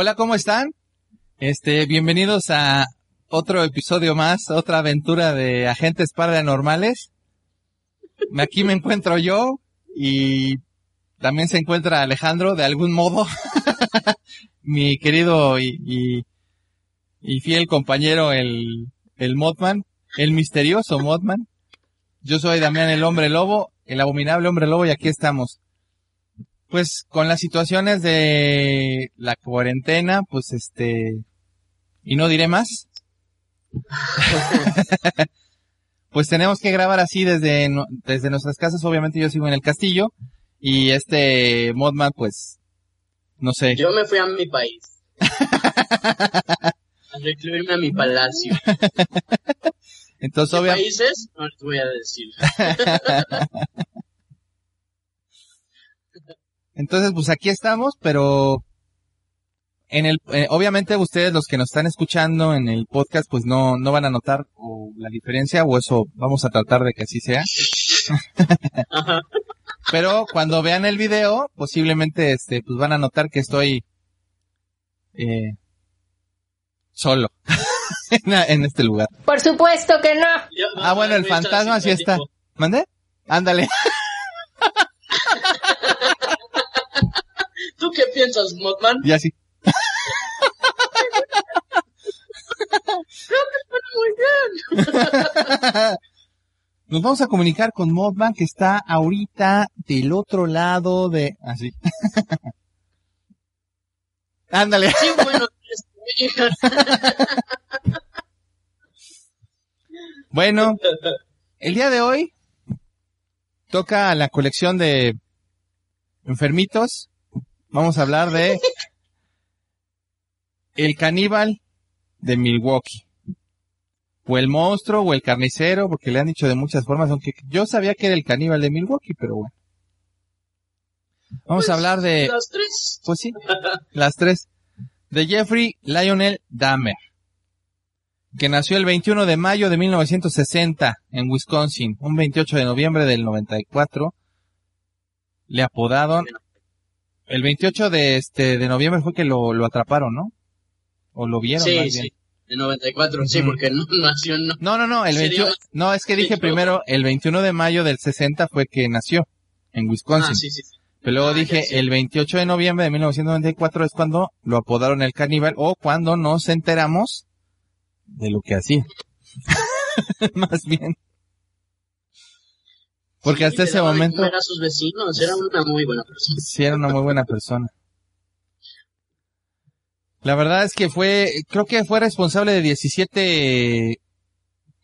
Hola, ¿cómo están? Este, bienvenidos a otro episodio más, otra aventura de agentes paranormales. Aquí me encuentro yo y también se encuentra Alejandro de algún modo, mi querido y, fiel compañero el, el Modman, el misterioso Modman. Yo soy Damián el hombre lobo, el abominable hombre lobo y aquí estamos. Pues con las situaciones de la cuarentena, pues este, y no diré más. pues tenemos que grabar así desde, desde nuestras casas, obviamente yo sigo en el castillo, y este Modman, pues, no sé. Yo me fui a mi país. a recluirme a mi palacio. Entonces, ¿Qué obviamente. países? No les voy a decir. Entonces, pues aquí estamos, pero en el, eh, obviamente ustedes los que nos están escuchando en el podcast, pues no, no van a notar o la diferencia o eso vamos a tratar de que así sea. pero cuando vean el video, posiblemente este, pues van a notar que estoy eh, solo en, en este lugar. Por supuesto que no. Ah, bueno, el fantasma así sí está. ¿Mande? Ándale. Qué piensas, Modman? y así. Muy bien. Nos vamos a comunicar con Modman que está ahorita del otro lado de... Así. Ándale. Sí, bueno, Bueno, el día de hoy toca la colección de enfermitos. Vamos a hablar de el caníbal de Milwaukee. O el monstruo o el carnicero, porque le han dicho de muchas formas, aunque yo sabía que era el caníbal de Milwaukee, pero bueno. Vamos a hablar de... Las tres. Pues sí, las tres. De Jeffrey Lionel Dahmer, que nació el 21 de mayo de 1960 en Wisconsin, un 28 de noviembre del 94. Le apodaron... El 28 de este de noviembre fue que lo, lo atraparon, ¿no? O lo vieron Sí, más bien. sí. De 94, sí, porque no nació, no. No, no, no, el Sería 21, más- no, es que dije Sí, primero, el 21 de mayo del 60 fue que nació en Wisconsin. Ah, sí, sí. sí. Pero luego Ah, dije, sé. el 28 de noviembre de 1994 es cuando lo apodaron el caníbal o cuando nos enteramos de lo que hacía. Más bien. Porque Sí, hasta ese momento comer a sus vecinos, era una muy buena persona. sí era una muy buena persona. La verdad es que fue, creo que fue responsable de 17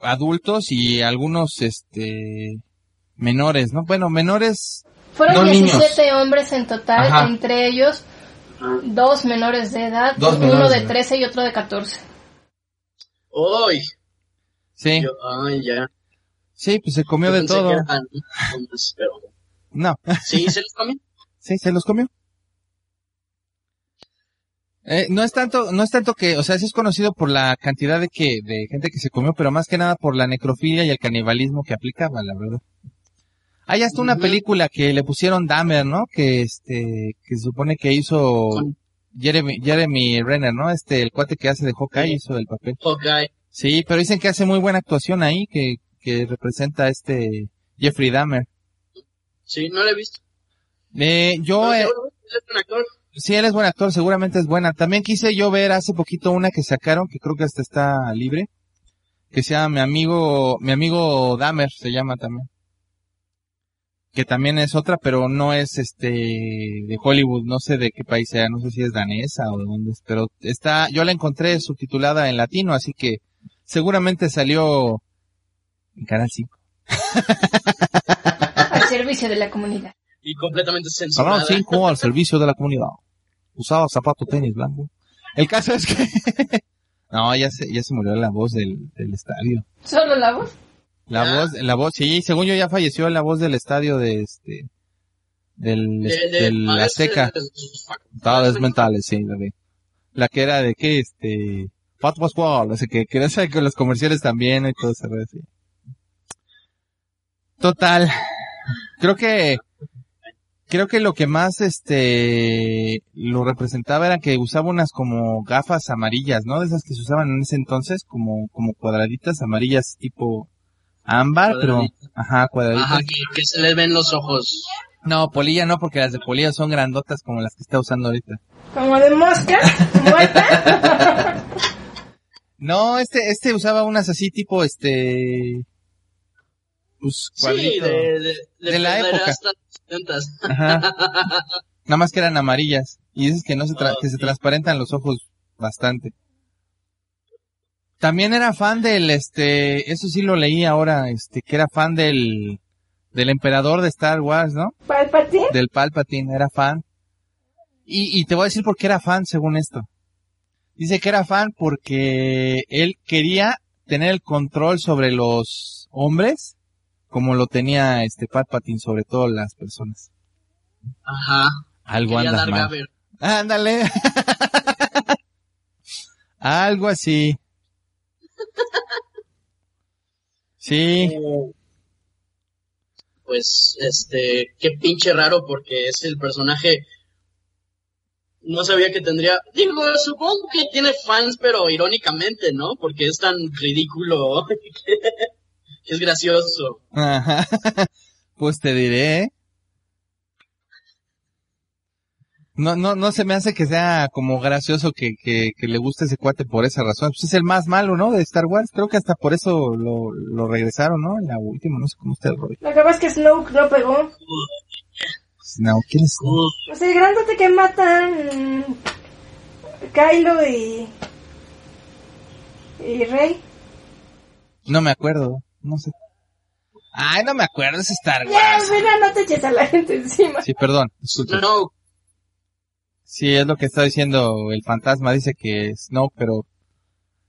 adultos y algunos, este, menores, ¿no? Bueno, menores, Fueron No 17 hombres en total, Ajá. entre ellos dos menores de edad, Dos uno menores de de edad. 13 y otro de 14. ¡Uy! sí, Yo, ay, ya. Sí, pues se comió Yo de todo. eran pero... No, Sí, se los comió. Sí, se los comió. Eh, no es tanto, no es tanto que, o sea, sí es conocido por la cantidad de que, de gente que se comió, pero más que nada por la necrofilia y el canibalismo que aplicaba, la verdad. Hay hasta una película que le pusieron Dahmer, ¿no? Que este, que se supone que hizo Con- Jeremy, Jeremy Renner, ¿no? Este, el cuate que hace de Hawkeye Sí. hizo el papel. Hawkeye. Sí, pero dicen que hace muy buena actuación ahí, que, que representa a este Jeffrey Dahmer. Sí, no lo he visto. Eh, yo, Pero eh, es un actor. sí, él es buen actor, seguramente es buena. También quise yo ver hace poquito una que sacaron, que creo que hasta está libre, que se llama Mi Amigo, Mi Amigo Dahmer, se llama también. Que también es otra, pero no es este, de Hollywood, no sé de qué país sea, no sé si es danesa o de dónde es, pero está, yo la encontré subtitulada en latino, así que seguramente salió en Canal 5. Al servicio de la comunidad. Y completamente Canal censurada. 5 al servicio de la comunidad. Usaba zapato tenis blanco. El caso es que... no, ya se, ya se murió la voz del, del estadio. ¿Solo la voz? La Ya. voz, la voz, sí, según yo ya falleció la voz del estadio de este... Del, De- de- del a veces Azteca. de facultades Estaba mentales, sí, la de... La que era de qué, este... Fat Pascual, o sea, que, que que los comerciales también y todo eso, sí. Total. Creo que, creo que lo que más, este, lo representaba era que usaba unas como gafas amarillas, ¿no? De esas que se usaban en ese entonces, como, como cuadraditas amarillas tipo ámbar, pero, ajá, cuadraditas. Ajá, que, que se les ven los ojos. No, polilla no, porque las de polilla son grandotas como las que está usando ahorita. Como de mosca muerta. No, este, este usaba unas así tipo, este, pues, Sí, de, de, De la época. hasta los 70s. Ajá. Nada más que eran amarillas. Y dices que no se, tra- Oh, que se transparentan los ojos bastante. También era fan del, este, eso sí lo leí ahora, este, que era fan del, del emperador de Star Wars, ¿no? ¿Palpatine? Del Palpatine, era fan. Y, y te voy a decir por qué era fan según esto. Dice que era fan porque él quería tener el control sobre los hombres como lo tenía este Palpatine sobre todo las personas. Ajá. Algo dar mal. Gaber. Ándale. Algo así. Sí, Pues, este, qué pinche raro porque es el personaje. No sabía que tendría. Digo, supongo que tiene fans, pero irónicamente, ¿no? Porque es tan ridículo. es gracioso. Ajá. Pues te diré. ¿eh? No, no, no se me hace que sea como gracioso que, que, que le guste ese cuate por esa razón. Pues es el más malo, ¿no? De Star Wars. Creo que hasta por eso lo, lo regresaron, ¿no? En la última, no sé cómo está el rollo. Lo que pasa es que Snoke no pegó. No, ¿quién es? Pues el grandote que matan mm, Kylo y... y Rey. No me acuerdo, no sé. Ay, no me acuerdo, es Star Ya, Wars. mira, no te eches a la gente encima. Sí, perdón, disculpe. no, Sí, es lo que está diciendo el fantasma, dice que es Snoke, pero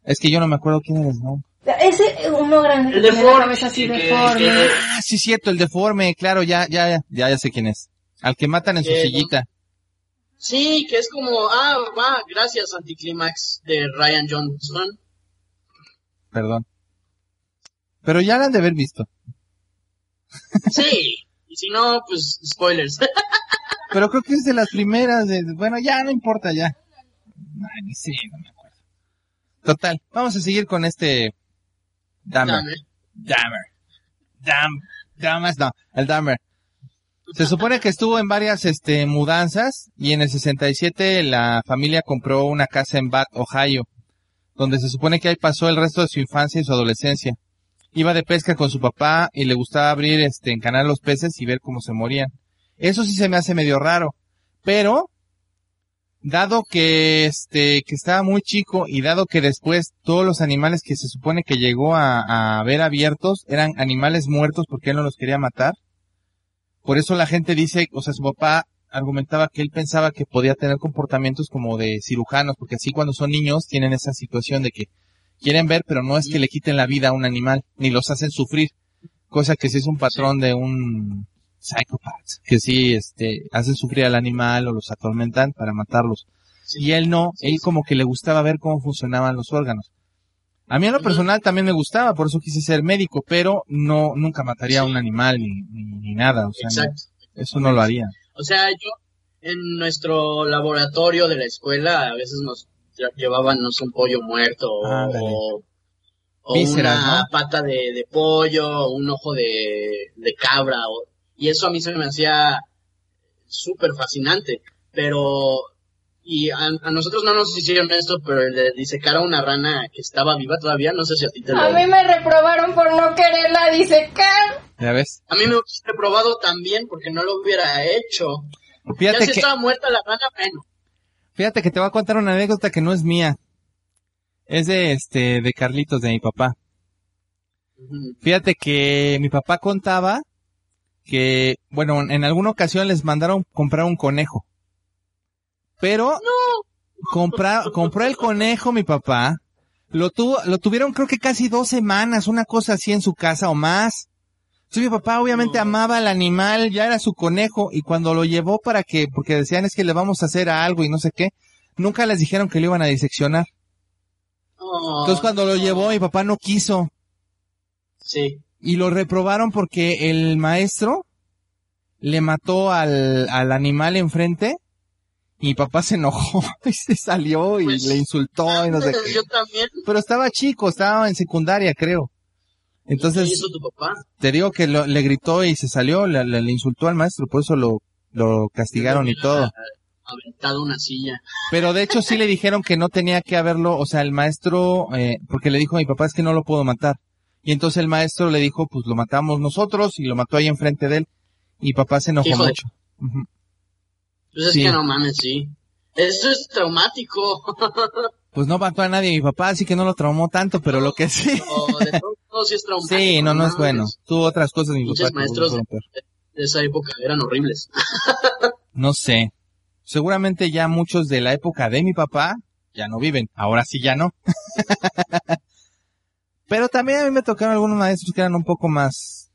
es que yo no me acuerdo quién era Snoke. Ese uno grande El deforme, que- deforme. que- Ah, sí, cierto, el deforme, claro, ya, ya, ya, ya, ya sé quién es. Al que matan en su sillita. Sí, que es como, ah, va, gracias, Anticlimax de Ryan Johnson. Perdón. Pero ya la han de haber visto. Sí, y si no, pues, spoilers. Pero creo que es de las primeras. De, bueno, ya no importa, ya. Ay, ni sé, no me acuerdo. Total, vamos a seguir con este. Dahmer. Dahmer. Dam, Damas, no, el Dahmer. Se supone que estuvo en varias este, mudanzas y en el 67 la familia compró una casa en Bath, Ohio, donde se supone que ahí pasó el resto de su infancia y su adolescencia. Iba de pesca con su papá y le gustaba abrir, este, encanar los peces y ver cómo se morían. Eso sí se me hace medio raro, pero dado que este que estaba muy chico y dado que después todos los animales que se supone que llegó a, a ver abiertos eran animales muertos porque él no los quería matar. Por eso la gente dice, o sea, su papá argumentaba que él pensaba que podía tener comportamientos como de cirujanos, porque así cuando son niños tienen esa situación de que quieren ver, pero no es que le quiten la vida a un animal, ni los hacen sufrir. Cosa que sí es un patrón de un psychopath, que sí, este, hacen sufrir al animal o los atormentan para matarlos. Y él no, Sí, él sí. como que le gustaba ver cómo funcionaban los órganos. A mí en lo personal también me gustaba, por eso quise ser médico, pero no, nunca mataría a un animal ni, ni, ni nada, o sea, no, Exacto. eso no lo haría. O sea, yo en nuestro laboratorio de la escuela a veces nos lle- llevaban no sé, un pollo muerto o, Ándale. o- o Vísceras, una ¿no? pata de, de pollo, un ojo de, de cabra o- y eso a mí se me hacía súper fascinante, pero y a, a nosotros no nos hicieron esto, pero el de disecar a una rana que estaba viva todavía, no sé si a ti te lo... A mí me reprobaron por no quererla disecar. ¿Ya ves? A mí me hubiese reprobado también porque no lo hubiera hecho. ya Fíjate si que, estaba muerta la rana, bueno. Fíjate que te voy a contar una anécdota que no es mía. Es de este, de Carlitos, de mi papá. Fíjate que mi papá contaba que, bueno, en alguna ocasión les mandaron comprar un conejo. Pero compra- compró el conejo mi papá. Lo tuvo, lo tuvieron creo que casi dos semanas, una cosa así en su casa o más. Entonces mi papá obviamente amaba al animal, ya era su conejo, y cuando lo llevó para que, porque decían es que le vamos a hacer algo y no sé qué, nunca les dijeron que lo iban a diseccionar. Oh, Entonces cuando lo llevó mi papá no quiso. Sí. y lo reprobaron porque el maestro le mató al, al animal enfrente y mi papá se enojó y se salió y Pues, le insultó y no sé qué. Yo también. Pero estaba chico, estaba en secundaria creo. ¿Qué Entonces, hizo tu papá? te digo que lo- le gritó y se salió, le, le- le insultó al maestro, por eso lo, lo castigaron y todo. Aventado una silla. Pero de hecho sí le dijeron que no tenía que haberlo, o sea, el maestro, eh, porque le dijo a mi papá es que no lo puedo matar. Y entonces el maestro le dijo, pues lo matamos nosotros y lo mató ahí enfrente de él. Y papá se enojó Hijo de- mucho. Pues es Sí. que no mames, sí. Eso es traumático. Pues no mató a nadie mi papá, así que no lo traumó tanto, pero lo que sí. De sí es traumático. Sí, no, no es bueno. Tuvo otras cosas mi Muchos maestros-. De esa época eran horribles. No sé. Seguramente ya muchos de la época de mi papá ya no viven. Ahora sí ya no. Pero también a mí me tocaron algunos maestros que eran un poco más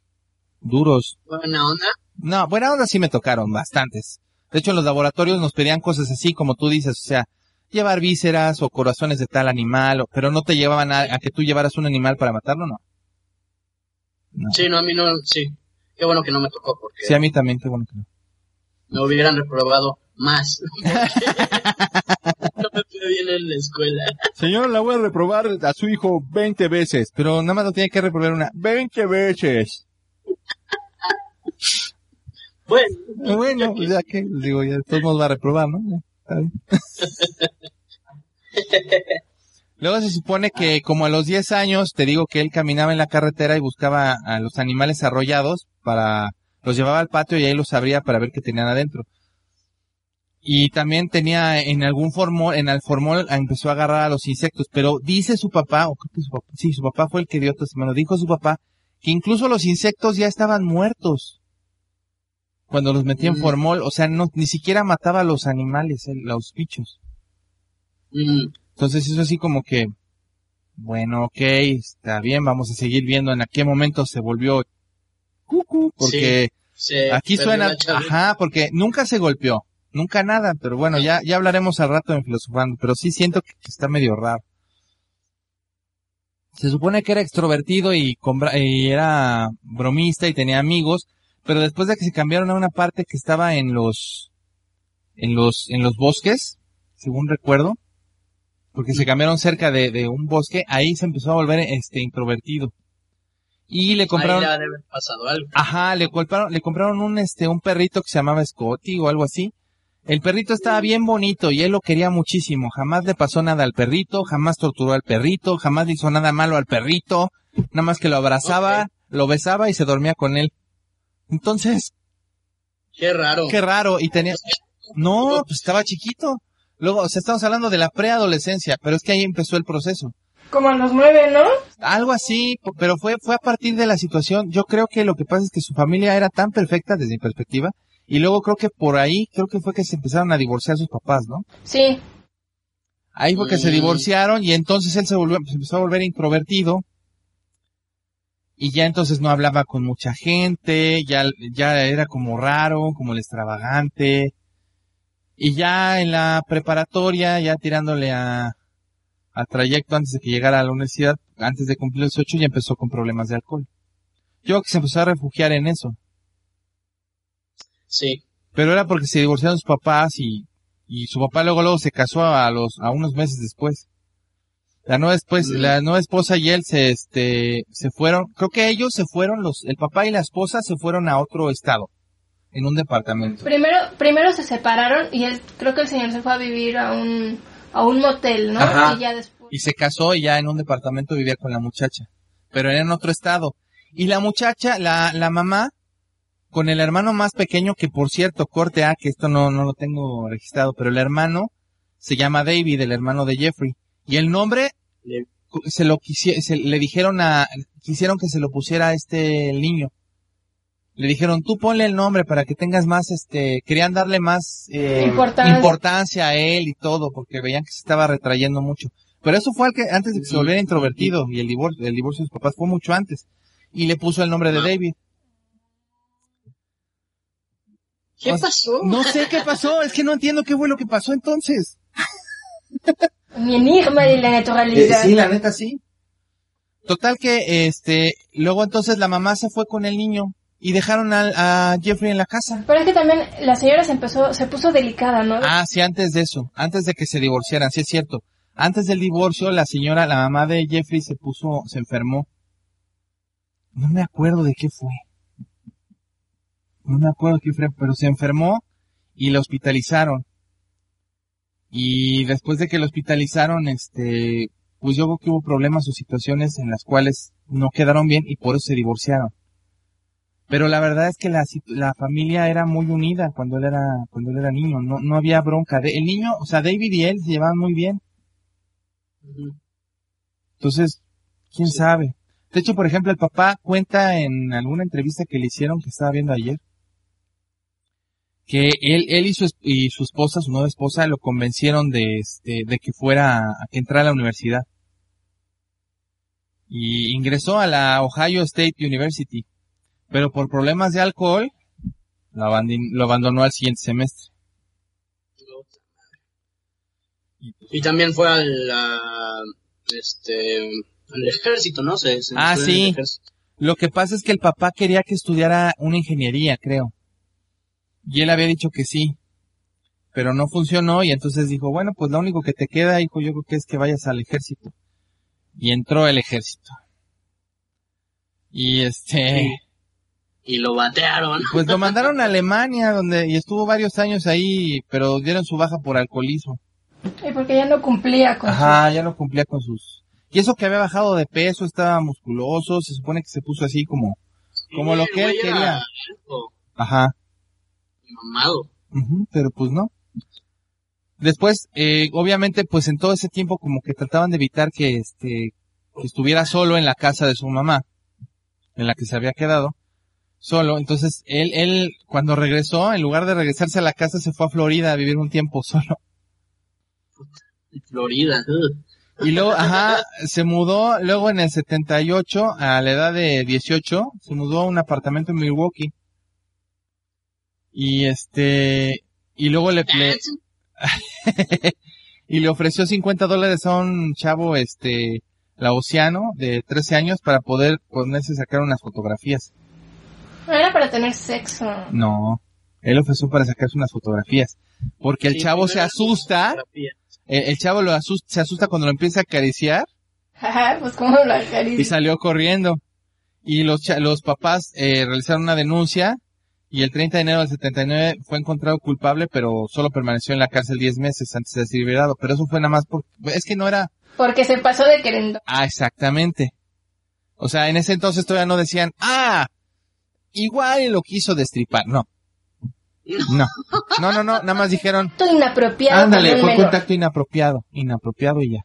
duros. Buena onda. No, buena onda sí me tocaron, bastantes. De hecho, en los laboratorios nos pedían cosas así, como tú dices, o sea, llevar vísceras o corazones de tal animal, pero no te llevaban a, a que tú llevaras un animal para matarlo, no. No. Sí, no, a mí no, sí. Qué bueno que no me tocó porque Sí, a mí también, qué bueno que no. me hubieran reprobado más. no me fue bien en la escuela. Señor, la voy a reprobar a su hijo 20 veces, pero nada más lo tiene que reprobar una 20 veces. Bueno, Eh, Bueno, pues ya que, digo, ya todos modos va a reprobar, ¿no? Ya, está bien. Luego se supone que como a los 10 años, te digo que él caminaba en la carretera y buscaba a los animales arrollados para, los llevaba al patio y ahí los abría para ver qué tenían adentro. Y también tenía en algún formol, en el formol empezó a agarrar a los insectos, pero dice su papá, o creo que su papá, sí, su papá fue el que dio testimonio, dijo su papá que incluso los insectos ya estaban muertos cuando los metía en Mm. formol, o sea, no, ni siquiera mataba a los animales, eh, los bichos. mm, Entonces eso así como que, bueno, ok, está bien, vamos a seguir viendo en a qué momento se volvió cucu, porque aquí suena, ajá, porque nunca se golpeó, nunca nada, pero bueno, ya, ya hablaremos al rato en filosofando, pero sí siento que, está medio raro. Se supone que era extrovertido y, y era bromista y tenía amigos, pero después de que se cambiaron a una parte que estaba en los, en los, en los bosques, según recuerdo, porque se cambiaron cerca de, de un bosque, ahí se empezó a volver este introvertido. Y le compraron, Ahí le pasado algo. ajá, le compraron, le compraron un este, un perrito que se llamaba Scotty o algo así. El perrito estaba bien bonito y él lo quería muchísimo. Jamás le pasó nada al perrito, jamás torturó al perrito, jamás le hizo nada malo al perrito, nada más que lo abrazaba, lo besaba y se dormía con él. Entonces, Qué raro. qué raro, y tenía, no, pues estaba chiquito. Luego, o sea, estamos hablando de la preadolescencia, pero es que ahí empezó el proceso. Como a los nueve, ¿no? Algo así, pero fue, fue a partir de la situación. Yo creo que lo que pasa es que su familia era tan perfecta desde mi perspectiva, y luego creo que por ahí, creo que fue que se empezaron a divorciar sus papás, ¿no? Sí. Ahí fue que se Mm. divorciaron y entonces él se volvió, se empezó a volver introvertido. Y ya entonces no hablaba con mucha gente, ya, ya era como raro, como el extravagante. Y ya en la preparatoria, ya tirándole a, al trayecto antes de que llegara a la universidad, antes de cumplir los ocho, ya empezó con problemas de alcohol. Yo creo que se empezó a refugiar en eso. Sí. Pero era porque se divorciaron sus papás y, y su papá luego luego se casó a los, a unos meses después. La nueva después, Mm. la nueva esposa y él se, este, se fueron, creo que ellos se fueron, los, el papá y la esposa se fueron a otro estado, en un departamento. Primero, primero se separaron y él, creo que el señor se fue a vivir a un, a un motel, ¿no? Ajá. Y ya después. Y se casó y ya en un departamento vivía con la muchacha. Pero era en otro estado. Y la muchacha, la, la mamá, con el hermano más pequeño, que por cierto, corte A, que esto no, no lo tengo registrado, pero el hermano se llama David, el hermano de Jeffrey. Y el nombre Le- se lo quisie- se, le dijeron a, quisieron que se lo pusiera a este niño. Le dijeron, tú ponle el nombre para que tengas más, este, querían darle más eh, Importancia. importancia a él y todo, porque veían que se estaba retrayendo mucho. Pero eso fue al que, antes de que se volviera introvertido y el divorcio, el divorcio de sus papás fue mucho antes. Y le puso el nombre de David. ¿Qué pasó? No sé qué pasó, es que no entiendo qué fue lo que pasó entonces. Mi enigma de la naturaleza. Eh, sí, la neta sí. Total que, este, luego entonces la mamá se fue con el niño y dejaron al- a, Jeffrey en la casa. Pero es que también la señora se empezó, se puso delicada, ¿no? Ah, sí, antes de eso, antes de que se divorciaran, sí es cierto. Antes del divorcio, la señora, la mamá de Jeffrey se puso, se enfermó. No me acuerdo de qué fue. No me acuerdo qué fue, pero se enfermó y la hospitalizaron. Y después de que la hospitalizaron, este, pues yo creo que hubo problemas o situaciones en las cuales no quedaron bien y por eso se divorciaron. Pero la verdad es que la, familia era muy unida cuando él era, cuando él era niño. No, no había bronca. De- el niño, o sea, David y él se llevaban muy bien. Entonces, quién sabe. De hecho, por ejemplo, el papá cuenta en alguna entrevista que le hicieron que estaba viendo ayer que él, él y su, y su esposa, su nueva esposa, lo convencieron de, este, de que fuera, a que entrara a la universidad. Y ingresó a la Ohio State University. Pero por problemas de alcohol, lo, abandonó al siguiente semestre. Y también fue al, este, al ejército, ¿no? Se, se Ah, sí. Lo que pasa es que el papá quería que estudiara una ingeniería, creo. Y él había dicho que sí. Pero no funcionó y entonces dijo, bueno, pues lo único que te queda, hijo, yo creo que es que vayas al ejército. Y entró al ejército. Y este, Sí. Y lo batearon. pues lo mandaron a Alemania, donde, y estuvo varios años ahí, pero dieron su baja por alcoholismo. Y porque ya no cumplía con Ajá, ya no cumplía con sus... Y eso que había bajado de peso, estaba musculoso, se supone que se puso así como... Como lo que él quería. alto Ajá. y mamado. Ujú, pero pues no. Después, eh, obviamente, pues en todo ese tiempo como que trataban de evitar que este, que estuviera solo en la casa de su mamá, en la que se había quedado, solo. Entonces, él, él, cuando regresó, en lugar de regresarse a la casa, se fue a Florida a vivir un tiempo solo. Florida. Y luego, ajá, se mudó, luego en el 78, a la edad de 18, se mudó a un apartamento en Milwaukee. Y este, y luego le, le- y le ofreció 50 dólares a un chavo, este, laosiano de 13 años para poder ponerse a sacar unas fotografías. No era para tener sexo. No, él ofreció para sacarse unas fotografías. Porque el Sí, chavo se asusta, el, el chavo lo asusta, se asusta cuando lo empieza a acariciar Ajá, pues como lo y acaricia. salió corriendo. Y los, los papás eh, realizaron una denuncia y el 30 de enero del 79 fue encontrado culpable, pero solo permaneció en la cárcel 10 meses antes de ser liberado. Pero eso fue nada más porque, es que no era, Porque se pasó de querendo. ah, exactamente. O sea, en ese entonces todavía no decían, ah, igual lo quiso destripar. No. No. No, no, no, nada más dijeron, Acto inapropiado. ándale, fue menor. contacto inapropiado, inapropiado y ya.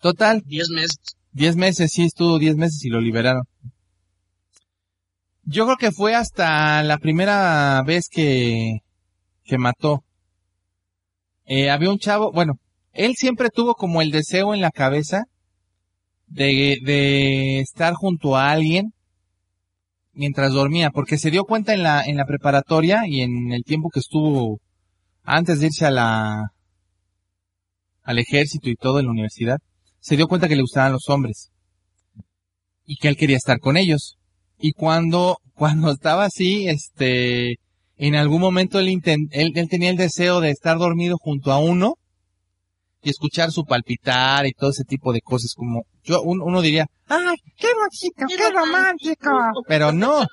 Total, Diez meses. Diez meses, sí, estuvo diez meses y lo liberaron. Yo creo que fue hasta la primera vez que, que mató. Eh, había un chavo, bueno, él siempre tuvo como el deseo en la cabeza de, de estar junto a alguien mientras dormía, porque se dio cuenta en la, en la preparatoria y en el tiempo que estuvo antes de irse a la, al ejército y todo en la universidad, se dio cuenta que le gustaban los hombres y que él quería estar con ellos. Y cuando, cuando estaba así, este, en algún momento él, inten- él, él tenía el deseo de estar dormido junto a uno y escuchar su palpitar y todo ese tipo de cosas como yo un- uno diría ay qué bonito qué romántico. Pero no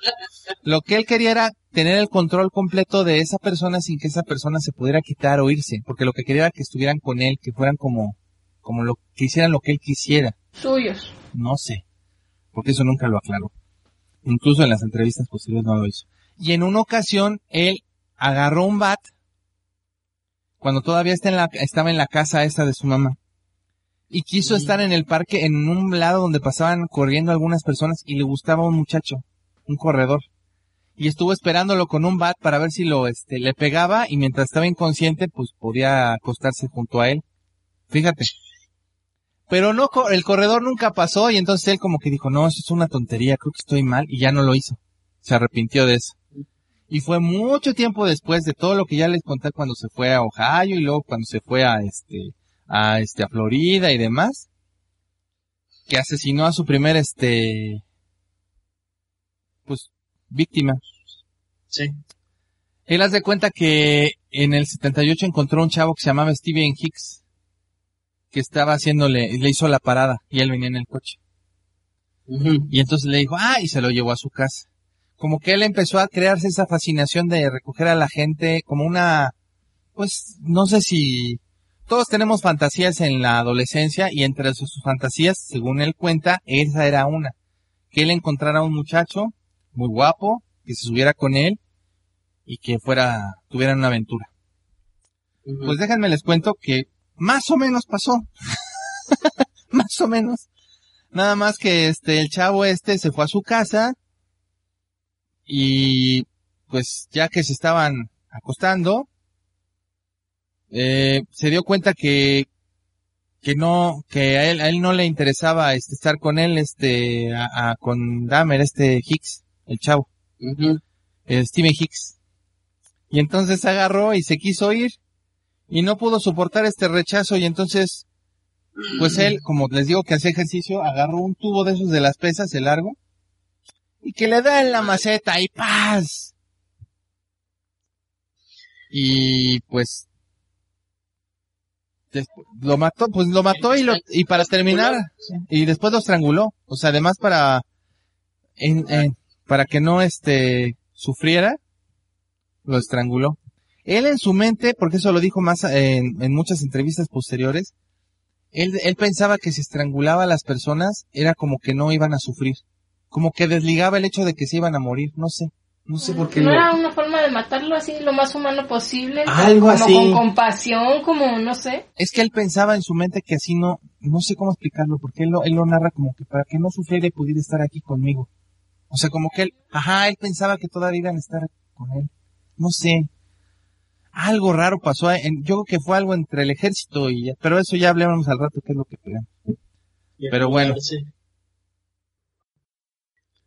lo que él quería era tener el control completo de esa persona sin que esa persona se pudiera quitar o irse porque lo que quería era que estuvieran con él que fueran como como lo que hicieran lo que él quisiera. Suyos. no sé porque eso nunca lo aclaró. Incluso en las entrevistas posteriores no lo hizo. Y en una ocasión él agarró un bat cuando todavía está en la, estaba en la casa esta de su mamá. Y quiso estar en el parque en un lado donde pasaban corriendo algunas personas y le gustaba un muchacho, un corredor. Y estuvo esperándolo con un bat para ver si lo, este, le pegaba y mientras estaba inconsciente, pues podía acostarse junto a él. Fíjate. Pero no, el corredor nunca pasó y entonces él como que dijo, no, eso es una tontería, creo que estoy mal y ya no lo hizo. Se arrepintió de eso. Y fue mucho tiempo después de todo lo que ya les conté cuando se fue a Ohio y luego cuando se fue a este, a este, a Florida y demás, que asesinó a su primer este, pues, víctima. Sí. Él hace cuenta que en el 78 encontró un chavo que se llamaba Steven Hicks, que estaba haciéndole, le hizo la parada y él venía en el coche. Y entonces le dijo, ah, y se lo llevó a su casa. Como que él empezó a crearse esa fascinación de recoger a la gente como una, pues, no sé si, todos tenemos fantasías en la adolescencia y entre sus fantasías, según él cuenta, esa era una. Que él encontrara a un muchacho muy guapo, que se subiera con él y que fuera, tuviera una aventura. Pues déjenme les cuento que más o menos pasó. más o menos. Nada más que este, el chavo este se fue a su casa y pues ya que se estaban acostando, eh, se dio cuenta que, que no, que a él, a él no le interesaba este, estar con él, este, a- a- con Dahmer, este Hicks, el chavo, eh, Steven Hicks. Y entonces agarró y se quiso ir y no pudo soportar este rechazo y entonces, pues él, como les digo que hacía ejercicio, agarró un tubo de esos de las pesas, el largo, y que le da en la maceta y paz. Y pues, lo mató, pues lo mató y lo, y para terminar, y después lo estranguló. O sea, además para, en, en- para que no este, sufriera, lo estranguló. Él en su mente, porque eso lo dijo más en, en muchas entrevistas posteriores, él, él pensaba que si estrangulaba a las personas era como que no iban a sufrir. Como que desligaba el hecho de que se iban a morir. No sé. No sé por qué No lo... era una forma de matarlo así lo más humano posible. Algo como así. con compasión, como no sé. Es que él pensaba en su mente que así no... No sé cómo explicarlo, porque él lo, él lo narra como que para que no sufriera y pudiera estar aquí conmigo. O sea, como que él... Ajá, él pensaba que todavía iban a estar con él. No sé. Algo raro pasó. En, yo creo que fue algo entre el ejército y... Pero eso ya hablamos al rato, qué es lo que pegamos. Pero bueno. sí.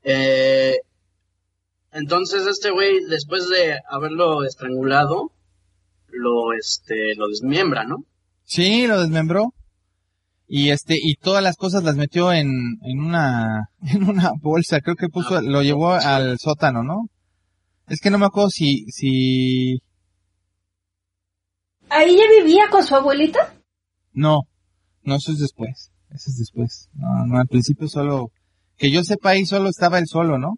Eh, entonces este güey, después de haberlo estrangulado, lo, este, lo desmiembra, ¿no? Sí, lo desmembró. Y este, y todas las cosas las metió en, en una, en una bolsa. Creo que puso, Ah, lo llevó sí. al sótano, ¿no? Es que no me acuerdo si, si, ¿Ahí ya vivía con su abuelita? no, no, eso es después. Eso es después. No, no, al principio solo, que yo sepa ahí solo estaba él solo, ¿no?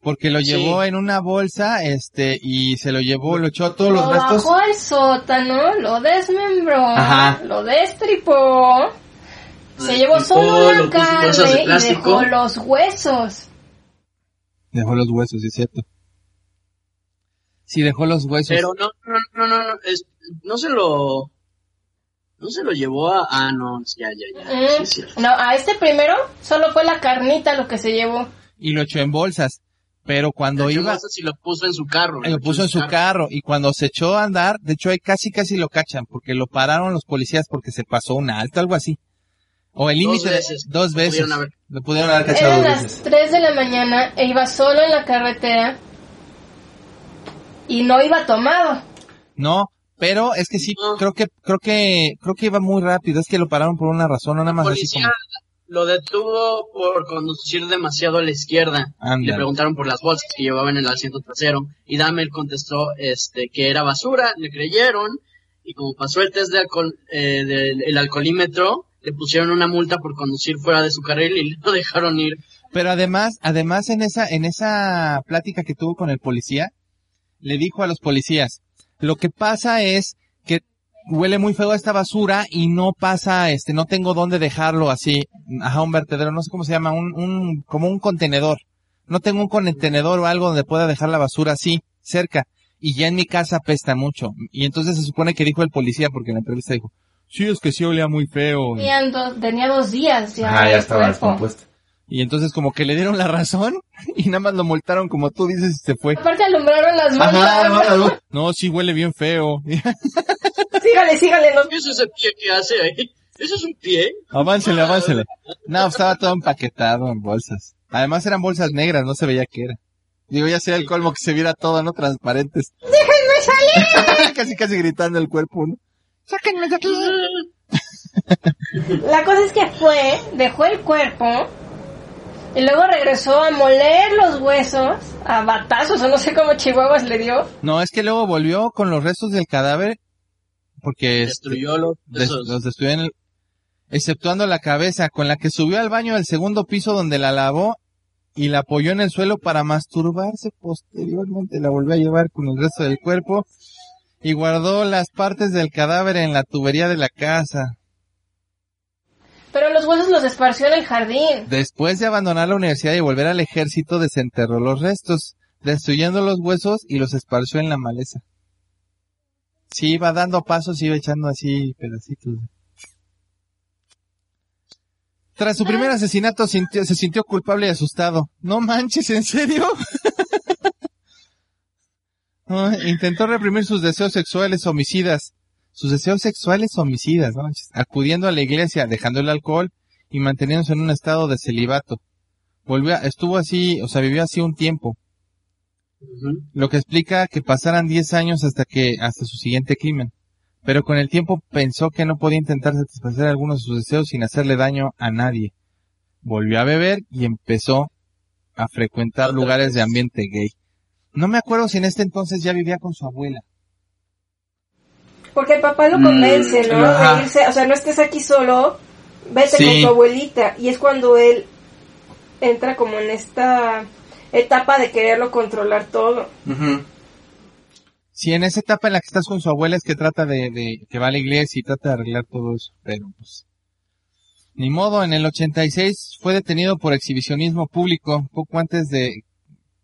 Porque lo Sí. llevó en una bolsa, este, y se lo llevó, lo echó todos los lo restos. bajó al sótano, lo desmembró, Ajá. lo destripó. Se llevó solo lo la carne y dejó los huesos. Dejó los huesos, sí es cierto. Sí, dejó los huesos. Pero no, no, no, no, no, es- no se lo, no se lo llevó a, ah, no, ya, ya, ya, sí, Mm, es cierto. No, a este primero solo fue la carnita lo que se llevó. Y lo echó en bolsas. Pero cuando De hecho, iba, sé si lo puso en su carro. lo puso en su carro y cuando se echó a andar, de hecho ahí casi casi lo cachan porque lo pararon los policías porque se pasó un alto, algo así. O el Dos límite de- veces. dos Lo veces. pudieron haber- Lo pudieron haber cachado Eran dos las veces. 3 de la mañana e iba solo en la carretera y no iba tomado. No, pero es que sí, No. creo que creo que creo que iba muy rápido, es que lo pararon por una razón, no nada más así Policía, como lo detuvo por conducir demasiado a la izquierda. Le preguntaron por las bolsas que llevaba en el asiento trasero y Dahmer contestó este que era basura, le creyeron y como pasó el test de alcohol, eh, del el alcoholímetro, le pusieron una multa por conducir fuera de su carril y lo dejaron ir. Pero además, además en esa, en esa plática que tuvo con el policía, le dijo a los policías, lo que pasa es que huele muy feo esta basura y no pasa, este, no tengo dónde dejarlo así, a un vertedero, no sé cómo se llama, un, un, como un contenedor. No tengo un contenedor o algo donde pueda dejar la basura así, cerca. Y ya en mi casa apesta mucho. Y entonces se supone que dijo el policía, porque en la entrevista dijo, sí, es que sí olía muy feo. Tenían dos- tenía dos días ya. Ah, ya estaba descompuesto. Y entonces como que le dieron la razón y nada más lo multaron como tú dices y se fue. Aparte alumbraron las Ajá, bolsas. no, no. No, sí huele bien feo. sígale, sígale. No. ¿Qué es ese pie que hace ahí? ¿Eso es un pie? Aváncele, aváncele. No, estaba todo empaquetado en bolsas. Además eran bolsas negras, no se veía qué era. Digo, ya sería el colmo que se viera todo, ¿no? Transparentes. ¡Déjenme salir! casi, casi gritando el cuerpo, ¿no? ¡Sáquenme de aquí! La cosa es que fue, dejó el cuerpo y luego regresó a moler los huesos a batazos o no sé cómo chihuahuas le dio. No, es que luego volvió con los restos del cadáver porque este, Destruyó los, des- los destruyó en el, exceptuando la cabeza, con la que subió al baño del segundo piso donde la lavó y la apoyó en el suelo para masturbarse. Posteriormente la volvió a llevar con el resto del cuerpo y guardó las partes del cadáver en la tubería de la casa. Pero los huesos los esparció en el jardín. Después de abandonar la universidad y volver al ejército, desenterró los restos, destruyendo los huesos y los esparció en la maleza. Sí, iba dando pasos, iba echando así pedacitos. Tras su primer asesinato sintió- se sintió culpable y asustado. No manches, ¿en serio? Intentó reprimir sus deseos sexuales homicidas. Sus deseos sexuales homicidas, ¿no? Acudiendo a la iglesia, dejando el alcohol y manteniéndose en un estado de celibato. Volvió, estuvo así, o sea, vivió así un tiempo. Lo que explica que pasaran 10 años hasta que, hasta su siguiente crimen. Pero con el tiempo pensó que no podía intentar satisfacer algunos de sus deseos sin hacerle daño a nadie. Volvió a beber y empezó a frecuentar lugares de ambiente gay. No me acuerdo si en este entonces ya vivía con su abuela. Porque el papá lo Mm, convence, ¿no? ajá. De irse, o sea, no estés aquí solo, vete Sí. con tu abuelita. Y es cuando él entra como en esta etapa de quererlo controlar todo. Sí, en esa etapa en la que estás con su abuela es que trata de, de que va a la iglesia y trata de arreglar todo eso, pero pues ni modo, en el 86 fue detenido por exhibicionismo público, poco antes de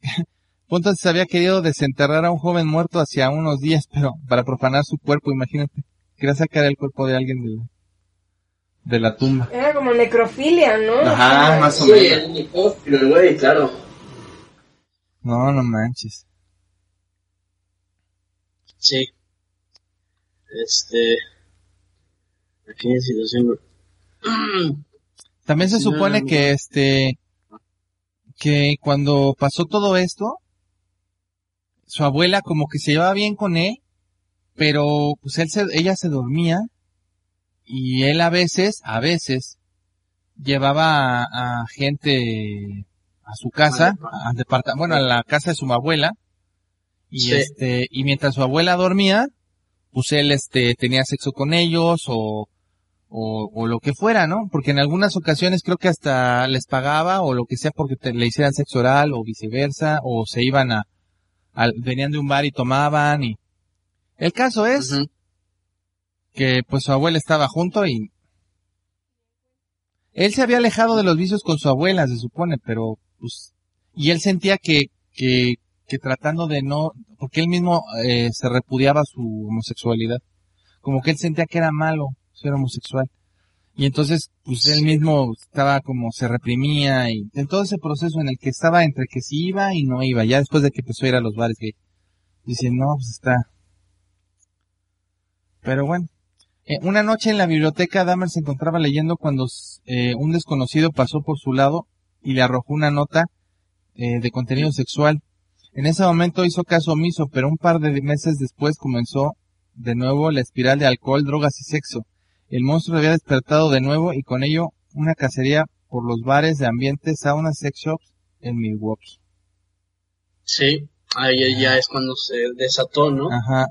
poco antes había querido desenterrar a un joven muerto hacia unos días, pero para profanar su cuerpo, imagínate, quería sacar el cuerpo de alguien de la, de la tumba. Era como necrofilia, ¿no? Ajá, más o Sí, menos. el necrófilo, el güey, claro. No, no manches. Sí. Este. Aquella situación. También se Sí, supone no, que este que cuando pasó todo esto su abuela como que se llevaba bien con él, pero pues él se, ella se dormía y él a veces, a veces llevaba a, a gente a su casa, al departa- bueno, a la casa de su abuela y Sí. este y mientras su abuela dormía, pues él este tenía sexo con ellos o o, o lo que fuera, ¿no? Porque en algunas ocasiones creo que hasta les pagaba o lo que sea porque te- le hicieran sexo oral o viceversa o se iban a, al- venían de un bar y tomaban y el caso es que pues su abuela estaba junto y él se había alejado de los vicios con su abuela, se supone, pero pues y él sentía que que que tratando de no porque él mismo eh, se repudiaba su homosexualidad, como que él sentía que era malo ser homosexual. Y entonces, pues él mismo estaba como se reprimía y en todo ese proceso en el que estaba entre que sí iba y no iba, ya después de que empezó a ir a los bares gay. Dice, no, pues está. Pero bueno. Eh, una noche en la biblioteca, Dahmer se encontraba leyendo cuando eh, un desconocido pasó por su lado y le arrojó una nota eh, de contenido sexual. En ese momento hizo caso omiso, pero un par de meses después comenzó de nuevo la espiral de alcohol, drogas y sexo. El monstruo había despertado de nuevo y con ello una cacería por los bares de ambiente, saunas, sex shops en Milwaukee. Sí, ahí ya es cuando se desató, ¿no? Ajá.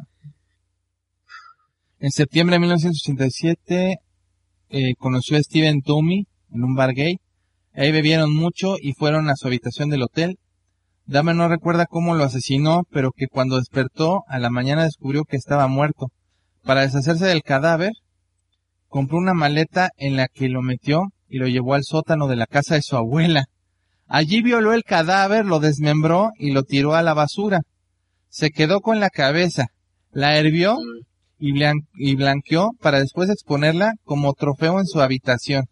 En septiembre de 1987 eh, conoció a Steven Toomey en un bar gay. Ahí bebieron mucho y fueron a su habitación del hotel. Dahmer no recuerda cómo lo asesinó, pero que cuando despertó a la mañana descubrió que estaba muerto. Para deshacerse del cadáver, compró una maleta en la que lo metió y lo llevó al sótano de la casa de su abuela. Allí violó el cadáver, lo desmembró y lo tiró a la basura. Se quedó con la cabeza, la hervió y, blan- y blanqueó para después exponerla como trofeo en su habitación.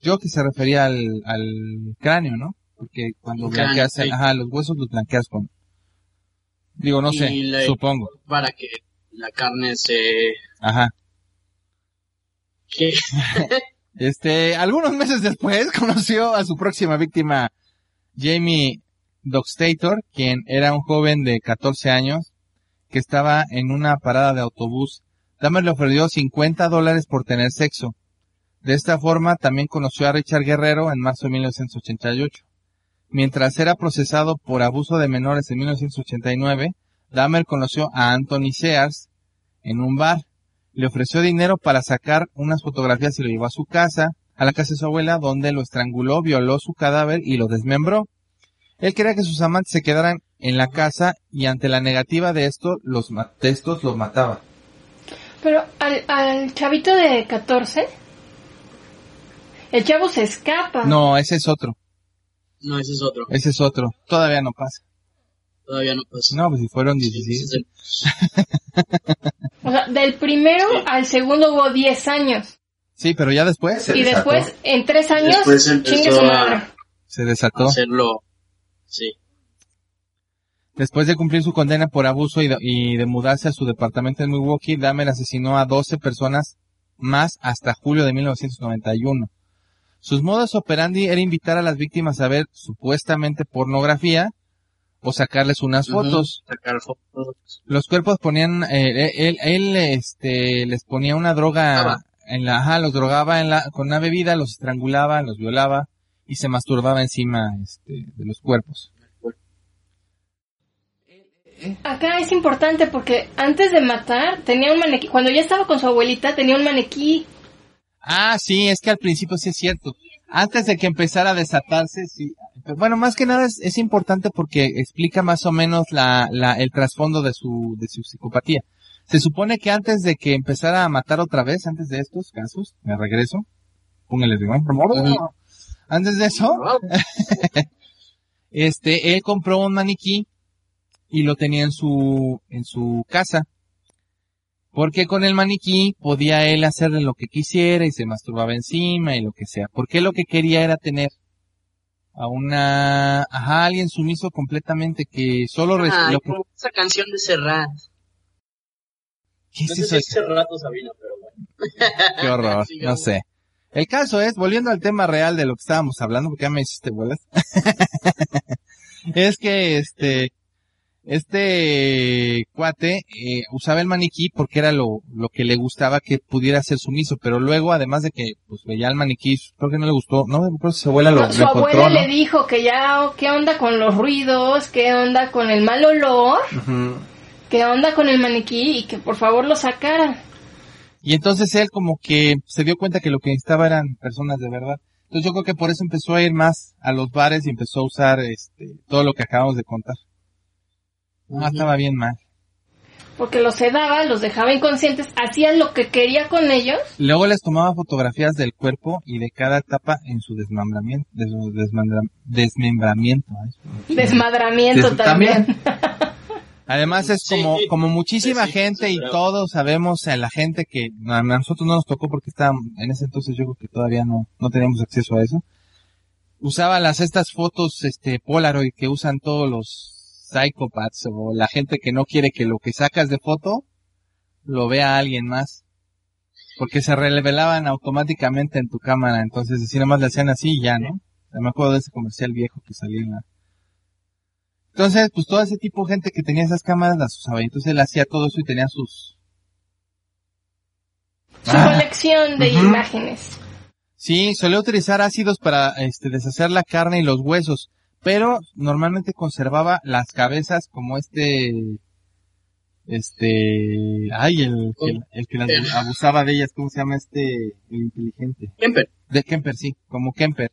Yo que se refería al, al cráneo, ¿no? Porque cuando cráneo, blanqueas, sí. ajá, los huesos los blanqueas con... Digo, no Y sé, la- supongo. Para que la carne se... Ajá. Este, algunos meses después conoció a su próxima víctima, Jamie Dockstator, quien era un joven de 14 años que estaba en una parada de autobús. Dahmer le ofreció 50 dólares por tener sexo. De esta forma también conoció a Richard Guerrero en marzo de 1988. Mientras era procesado por abuso de menores en 1989, Dahmer conoció a Anthony Sears en un bar le ofreció dinero para sacar unas fotografías y lo llevó a su casa, a la casa de su abuela, donde lo estranguló, violó su cadáver y lo desmembró. Él quería que sus amantes se quedaran en la casa y ante la negativa de esto, los ma- de estos los mataba. Pero al, al chavito de 14, el chavo se escapa. No, ese es otro, no, ese es otro. ese es otro. Todavía no pasa. Todavía no pasa. No, pues si fueron Sí, 16. ese es el- O sea, del primero Sí. al segundo hubo 10 años. Sí, pero ya después se y desató. después, en 3 años, Después empezó a-. Se desató. hacerlo. Sí. Después de cumplir su condena por abuso y de, y de mudarse a su departamento en Milwaukee, Dahmer asesinó a 12 personas más hasta julio de 1991. Sus modos operandi era invitar a las víctimas a ver supuestamente pornografía o sacarles unas fotos. Sacar fotos. Los cuerpos ponían, eh, él, él, este, les ponía una droga en la, ajá, los drogaba en la, con una bebida, los estrangulaba, los violaba y se masturbaba encima, este, de los cuerpos. Acá es importante porque antes de matar tenía un maniquí. Cuando ya estaba con su abuelita tenía un maniquí. Ah, sí, es que al principio sí es cierto. Antes de que empezara a desatarse, sí. Bueno, más que nada es, es importante porque explica más o menos la, la, el trasfondo de su, de su psicopatía. Se supone que antes de que empezara a matar otra vez, antes de estos casos, me regreso, póngale. Antes de eso, este, él compró un maniquí y lo tenía en su, en su casa. Porque con el maniquí podía él hacerle lo que quisiera y se masturbaba encima y lo que sea. Porque lo que quería era tener a una, ajá, alguien sumiso completamente que solo lo que- como esa canción de Serrat. ¿qué No es eso? si Serrat o Sabina, pero bueno. Qué horror, no sé. El caso es, volviendo al tema real de lo que estábamos hablando, porque ya me hiciste bolas, es que este, este cuate eh, usaba el maniquí porque era lo, lo que le gustaba que pudiera ser sumiso, pero luego, además de que pues veía el maniquí, creo que no le gustó, no, creo que su abuela lo, su abuela le dijo que ya, ¿qué onda con los ruidos? ¿Qué onda con el mal olor? Ujú. ¿Qué onda con el maniquí? Y que por favor lo sacara. Y entonces él como que se dio cuenta que lo que necesitaba eran personas de verdad. Entonces yo creo que por eso empezó a ir más a los bares y empezó a usar este todo lo que acabamos de contar. Ujú. estaba bien mal. Porque los sedaba, los dejaba inconscientes, hacía lo que quería con ellos. Luego les tomaba fotografías del cuerpo y de cada etapa en su desmembramiento. De su desmembra- desmembramiento. Desmadramiento Des- también. Además es Sí, como, sí. como muchísima Sí, sí, gente sí, y todos sabemos a la gente que a nosotros no nos tocó porque estábamos, en ese entonces yo creo que todavía no, no teníamos acceso a eso. Usaba las, estas fotos, este, Polaroid que usan todos los psychopaths o la gente que no quiere que lo que sacas de foto lo vea alguien más. Porque se revelaban automáticamente en tu cámara, entonces así nomás le hacían así y ya, ¿no? Me acuerdo de ese comercial viejo que salía en la, entonces, pues todo ese tipo de gente que tenía esas cámaras las usaba. Y entonces él hacía todo eso y tenía sus... Su Ah. colección de imágenes. Sí, solía utilizar ácidos para este, deshacer la carne y los huesos, pero normalmente conservaba las cabezas como este, este, ay, el, el, el que las abusaba de ellas, ¿cómo se llama este, el inteligente? Kemper. De Kemper, sí, como Kemper,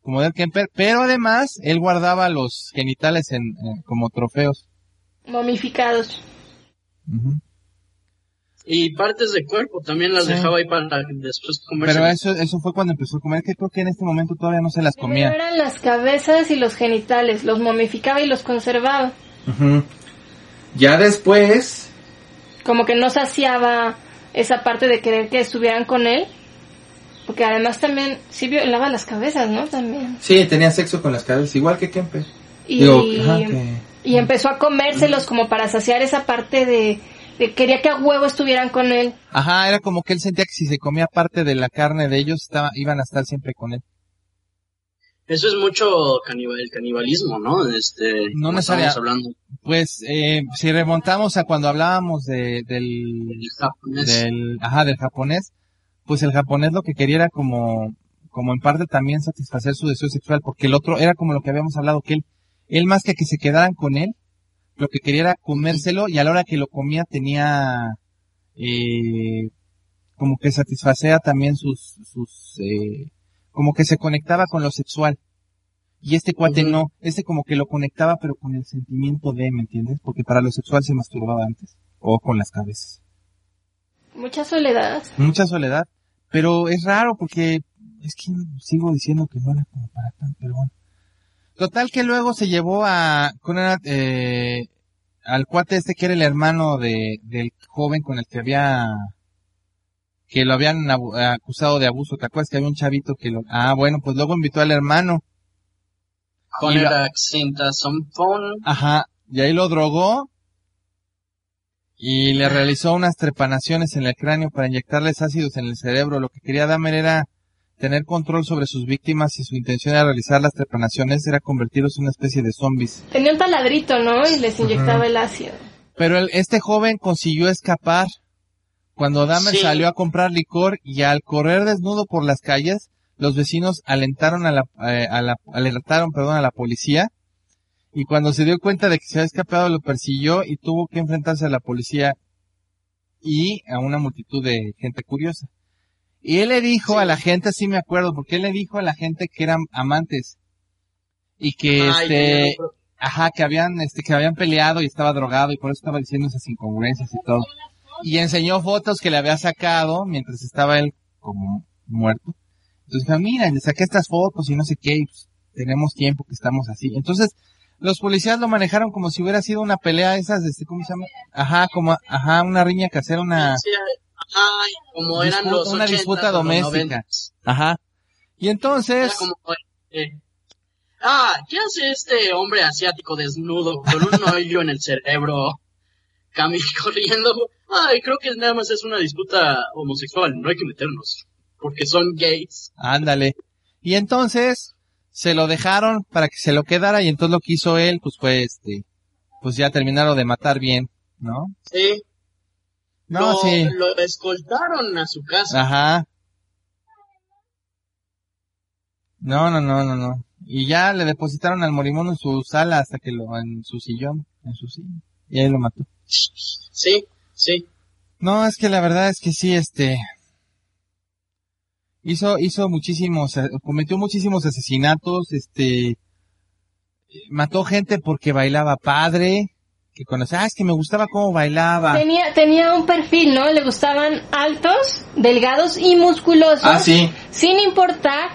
como del Kemper, pero además él guardaba los genitales en, eh, como trofeos. Momificados. Y partes de cuerpo también las Sí. dejaba ahí para después comerse. Pero eso, eso fue cuando empezó a comer, que creo que en este momento todavía no se las comía. eran las cabezas y los genitales, los momificaba y los conservaba. Ya después, Como que no saciaba esa parte de querer que estuvieran con él. Porque además también sí violaba las cabezas, ¿no? También. sí, tenía sexo con las cabezas, igual que Kemper. Y, Digo, ajá, que- y empezó a comérselos como para saciar esa parte de, de quería que a huevo estuvieran con él. Ajá, era como que él sentía que si se comía parte de la carne de ellos, estaba, iban a estar siempre con él. Eso es mucho canibal, el canibalismo, ¿no? Este, No como necesaria- estábamos hablando Pues, eh, si remontamos a cuando hablábamos de, del, del japonés. del, ajá, del japonés, pues el japonés lo que quería era como, como en parte también satisfacer su deseo sexual, porque el otro era como lo que habíamos hablado, que él, él más que que se quedaran con él, lo que quería era comérselo y a la hora que lo comía tenía, eh, como que satisfacía también sus, sus, eh, como que se conectaba con lo sexual. Y este cuate no, este como que lo conectaba pero con el sentimiento de, ¿me entiendes? Porque para lo sexual se masturbaba antes, o con las cabezas. Mucha soledad. Mucha soledad, pero es raro porque es que sigo diciendo que no era como para tanto, pero bueno. Total que luego se llevó a eh, al cuate este que era el hermano de, del joven con el que había, que lo habían acusado de abuso. ¿Te acuerdas que había un chavito que lo, ah, bueno, pues luego invitó al hermano. Con el. Ajá, y ahí lo drogó y le realizó unas trepanaciones en el cráneo para inyectarles ácidos en el cerebro. Lo que quería Dahmer era tener control sobre sus víctimas y su intención de realizar las trepanaciones era convertirlos en una especie de zombies. Tenía un taladrito, ¿no? Y les inyectaba el ácido. Pero el- este joven consiguió escapar cuando Dahmer Sí. salió a comprar licor y al correr desnudo por las calles, los vecinos alentaron a la, eh, a la- alertaron, perdón, a la policía y cuando se dio cuenta de que se había escapado lo persiguió y tuvo que enfrentarse a la policía y a una multitud de gente curiosa. Y él le dijo a la gente, sí me acuerdo, porque él le dijo a la gente que eran amantes y que Ay, este, no, Ajá, que habían, este, que habían peleado y estaba drogado y por eso estaba diciendo esas incongruencias y todo. Y enseñó fotos que le había sacado mientras estaba él como muerto. Entonces dijo, mira, le saqué estas fotos y no sé qué, y pues, tenemos tiempo que estamos así. Entonces, los policías lo manejaron como si hubiera sido una pelea esas, este, ¿cómo se llama? Ajá, como, ajá, una riña casera, una, Ajá, como eran Disputa- los una 80s disputa doméstica. 90s. ajá. Y entonces, como, eh, ah, ¿qué hace este hombre asiático desnudo con un hoyo en el cerebro? Cami corriendo. Ay, creo que nada más es una disputa homosexual, no hay que meternos. Porque son gays. Ándale. Y entonces se lo dejaron para que se lo quedara y entonces lo que hizo él, pues fue este, pues ya terminaron de matar bien, ¿no? Sí. No, lo, sí. lo escoltaron a su casa. Ajá. No, no, no, no, no. Y ya le depositaron al morimono en su sala hasta que lo, en su sillón, en su sillón. Y ahí lo mató. Sí, sí. No, es que la verdad es que sí, este, hizo, hizo muchísimos, eh, cometió muchísimos asesinatos, este, mató gente porque bailaba padre, que conocía, ah, es que me gustaba cómo bailaba. Tenía, tenía un perfil, ¿no? Le gustaban altos, delgados y musculosos. Ah, sí. Sin importar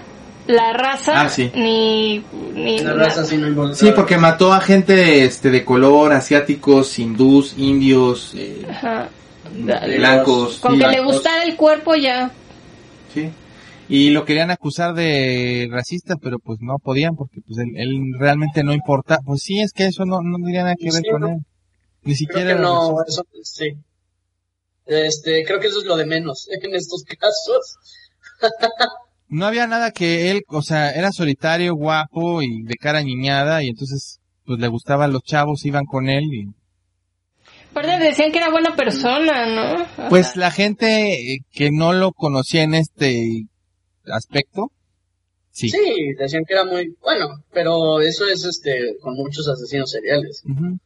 la raza Ah, sí. ni, ni La raza sí no importa. Sí, porque mató a gente, este, de color, asiáticos, hindús, indios, eh, Ajá. blancos. Con sí. que le gustara el cuerpo ya. Sí. Y lo querían acusar de racista, pero pues no podían porque pues él, él realmente no importa. Pues sí, es que eso no, no tenía nada que ver Sí, con no. él. Ni siquiera Creo que no, eso sí. Este, creo que eso es lo de menos en estos casos. No había nada que él, o sea, era solitario, guapo y de cara niñada y entonces pues le gustaban los chavos, iban con él y Aparte decían que era buena persona, ¿no? pues la gente eh, que no lo conocía en este aspecto, sí. Sí, decían que era muy bueno, pero eso es este con muchos asesinos seriales. Ujú.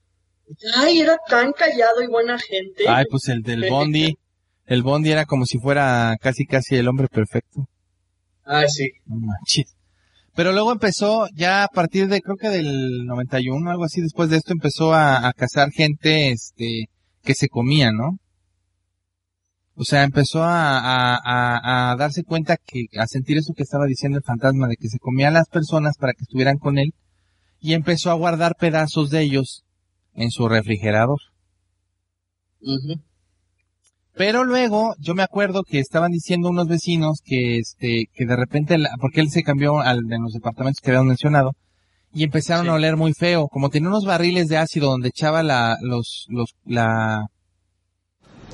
Ay, era tan callado y buena gente. Ay, pues el del Bondi, el Bondi era como si fuera casi casi el hombre perfecto. Ay, sí. No manches. Pero luego empezó, ya a partir de, creo que del 91, algo así, después de esto empezó a, a cazar gente, este, que se comía, ¿no? O sea, empezó a, a, a, a darse cuenta que, a sentir eso que estaba diciendo el fantasma, de que se comía a las personas para que estuvieran con él, y empezó a guardar pedazos de ellos en su refrigerador. Pero luego, yo me acuerdo que estaban diciendo unos vecinos que, este, que de repente, porque él se cambió al, de los departamentos que habíamos mencionado, y empezaron Sí. a oler muy feo, como tenía unos barriles de ácido donde echaba la, los, los, la,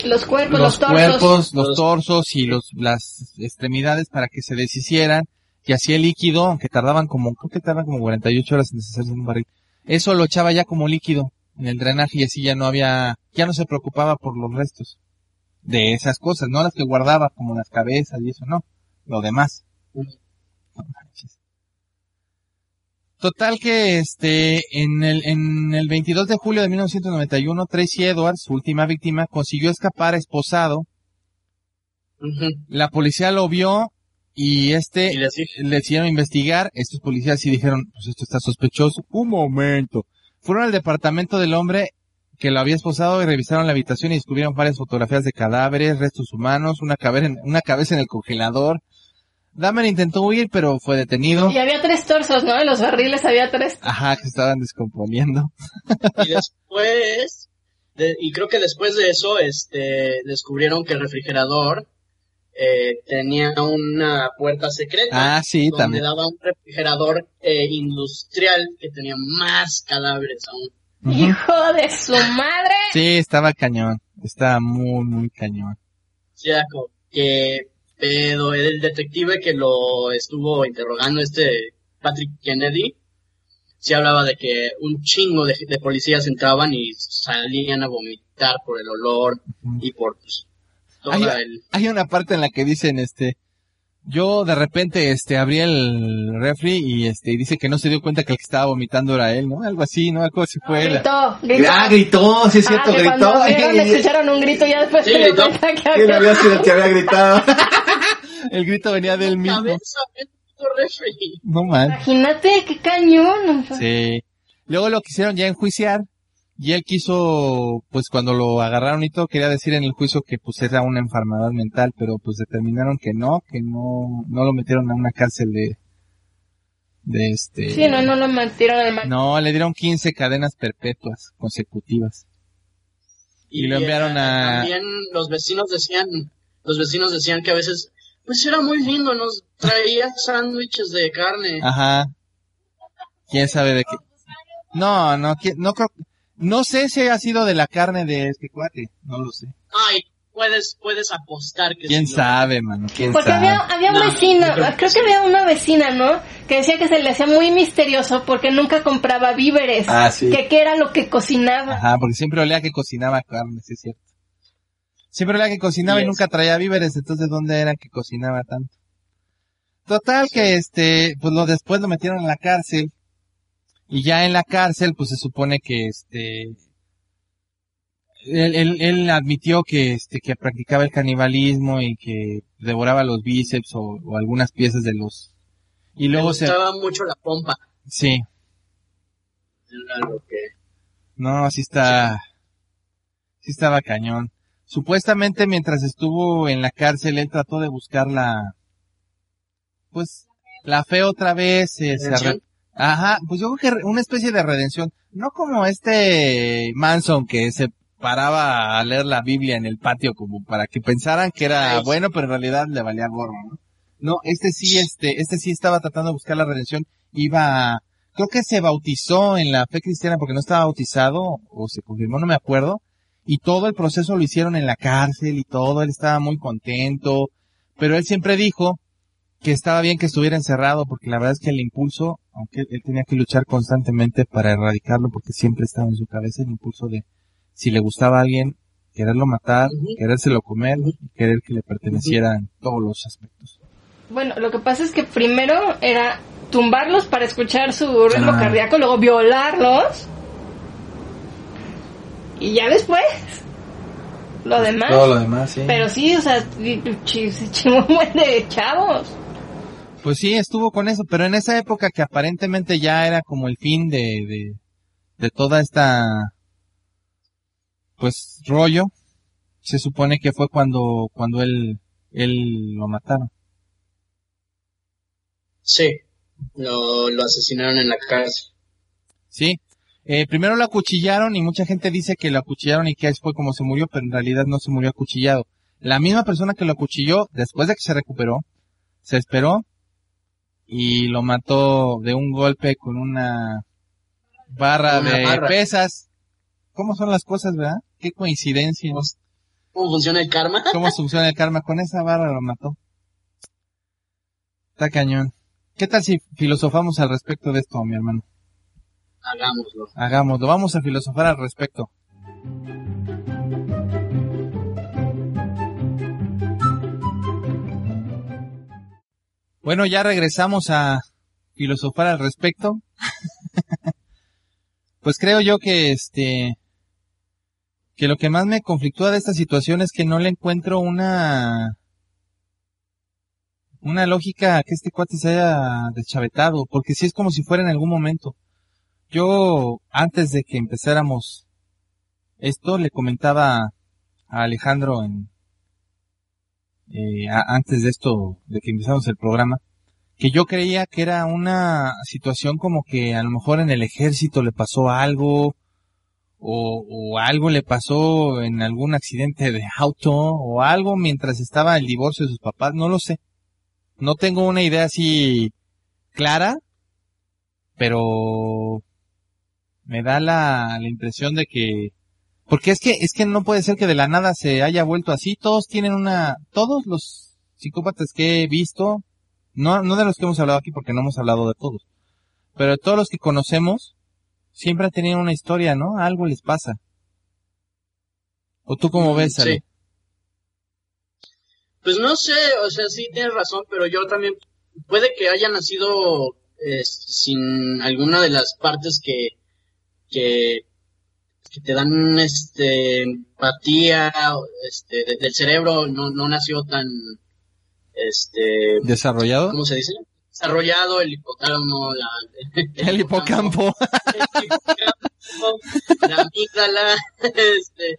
Los cuerpos, los los, torsos. cuerpos, los torsos y los, las extremidades para que se deshicieran, y hacía el líquido, aunque tardaban como, creo que tardaban como 48 horas en deshacerse de un barril. Eso lo echaba ya como líquido en el drenaje y así ya no había, ya no se preocupaba por los restos de esas cosas, no las que guardaba como las cabezas y eso, no, lo demás. Ujú. No manches. Total que este, en el, en el 22 de julio de 1991, Tracy Edwards, su última víctima, consiguió escapar esposado. La policía lo vio y este Y le hicieron investigar. Estos policías sí dijeron, pues esto está sospechoso. Un momento. Fueron al departamento del hombre que lo había esposado y revisaron la habitación y descubrieron varias fotografías de cadáveres, restos humanos, una cabeza en, una cabeza en el congelador. Dahmer intentó huir, pero fue detenido. Y había tres torsos, ¿no? En los barriles había tres. Ajá, que se estaban descomponiendo. y después, de- y creo que después de eso, este, descubrieron que el refrigerador eh, tenía una puerta secreta. Ah, sí, donde también. daba un refrigerador eh, industrial que tenía más cadáveres aún. Hijo de su madre. Sí, estaba cañón. Estaba muy, muy cañón. Como que pedo, el detective que lo estuvo interrogando, este Patrick Kennedy, sí hablaba de que un chingo de, de policías entraban y salían a vomitar por el olor y por pues, todo Ay, el... Hay una parte en la que dicen, este, yo de repente, este, abrí el refri y este, y dice que no se dio cuenta que el que estaba vomitando era él, ¿no? Algo así, ¿no? Algo así fue. la- Gritó, gritó. Ah, gritó, sí es cierto, Ah, que gritó. Cuando vieron, Y- escucharon un grito y ya después Sí, se dio gritó. cuenta que ¿Quién había... había sido el que había gritado? El grito venía del mismo. No man. Imagínate, qué cañón. Sí. Luego lo quisieron ya enjuiciar y él quiso, pues cuando lo agarraron y todo, quería decir en el juicio que pues era una enfermedad mental, pero pues determinaron que no, que no, no lo metieron a una cárcel de, de este. Sí, no, no lo metieron al mar. No, le dieron 15 cadenas perpetuas consecutivas. Y lo enviaron eh, a- También los vecinos decían, los vecinos decían que a veces, pues era muy lindo, nos traía sándwiches de carne. Ajá. ¿Quién sabe de qué? No, no, no creo, no sé si ha sido de la carne de este cuate, no lo sé. Ay, puedes, puedes apostar que ¿Quién sabe, mano? ¿Quién Porque sabe? había, había un No, vecino, creo que creo que sí. había una vecina, ¿no? Que decía que se le hacía muy misterioso porque nunca compraba víveres. Ah, sí. Que qué era lo que cocinaba. Ajá, porque siempre olía que cocinaba carne, sí es cierto. Siempre olía que cocinaba y, nunca traía víveres, entonces ¿dónde era que cocinaba tanto? Total que este, pues lo después lo metieron en la cárcel. Y ya en la cárcel, pues se supone que este, él, él, él admitió que este, que practicaba el canibalismo y que devoraba los bíceps o, o algunas piezas de los, y luego se, gustaba mucho la pompa. sí, Era lo que... No, sí está, sí estaba cañón. Supuestamente mientras estuvo en la cárcel, él trató de buscar la, pues, la fe otra vez, eh, se Ajá, pues yo creo que una especie de redención. No como este Manson que se paraba a leer la Biblia en el patio como para que pensaran que era bueno, pero en realidad le valía gorro, ¿no? No, este sí, este, este sí estaba tratando de buscar la redención. Iba, creo que se bautizó en la fe cristiana porque no estaba bautizado o se confirmó, no me acuerdo. Y todo el proceso lo hicieron en la cárcel y todo, él estaba muy contento. Pero él siempre dijo que estaba bien que estuviera encerrado porque la verdad es que el impulso, aunque él tenía que luchar constantemente para erradicarlo porque siempre estaba en su cabeza el impulso de si le gustaba a alguien, quererlo matar, Ujú. querérselo comer y querer que le perteneciera en todos los aspectos. Bueno, lo que pasa es que primero era tumbarlos para escuchar su ritmo Ah. cardíaco, luego violarlos. Y ya después, lo demás. Todo lo demás, sí. Pero sí, o sea, se chingó un buen de chavos. Pues sí, estuvo con eso, pero en esa época que aparentemente ya era como el fin de, de, de toda esta, pues, rollo, se supone que fue cuando, cuando él, él lo mataron. Sí, lo, lo asesinaron en la cárcel. Sí. Eh, primero lo acuchillaron y mucha gente dice que lo acuchillaron y que fue como se murió, pero en realidad no se murió acuchillado. La misma persona que lo acuchilló, después de que se recuperó, se esperó y lo mató de un golpe con una barra Una de barra. pesas. ¿Cómo son las cosas, verdad? Qué coincidencia. ¿Cómo funciona el karma? ¿Cómo funciona el karma? Con esa barra lo mató. Está cañón. ¿Qué tal si filosofamos al respecto de esto, mi hermano? Hagámoslo. Hagámoslo, vamos a filosofar al respecto. Bueno, ya regresamos a filosofar al respecto. pues creo yo que este que lo que más me conflictúa de esta situación es que no le encuentro una una lógica a que este cuate se haya deschavetado, porque si es como si fuera en algún momento. Yo, antes de que empezáramos esto, le comentaba a Alejandro en, eh, antes de esto, de que empezamos el programa, que yo creía que era una situación como que a lo mejor en el ejército le pasó algo, o, o algo le pasó en algún accidente de auto, o algo mientras estaba el divorcio de sus papás, no lo sé. No tengo una idea así clara, pero me da la, la impresión de que porque es que es que no puede ser que de la nada se haya vuelto así todos tienen una todos los psicópatas que he visto no no de los que hemos hablado aquí porque no hemos hablado de todos pero de todos los que conocemos siempre han tenido una historia no algo les pasa o tú cómo ves Ale? sí. Pues no sé, o sea, sí tienes razón, pero yo también puede que haya nacido eh, sin alguna de las partes que, que, que te dan este empatía este de- del cerebro no, no nació tan este desarrollado ¿cómo se dice? desarrollado el hipotálamo la, el hipocampo el hipocampo, la amígdala, este,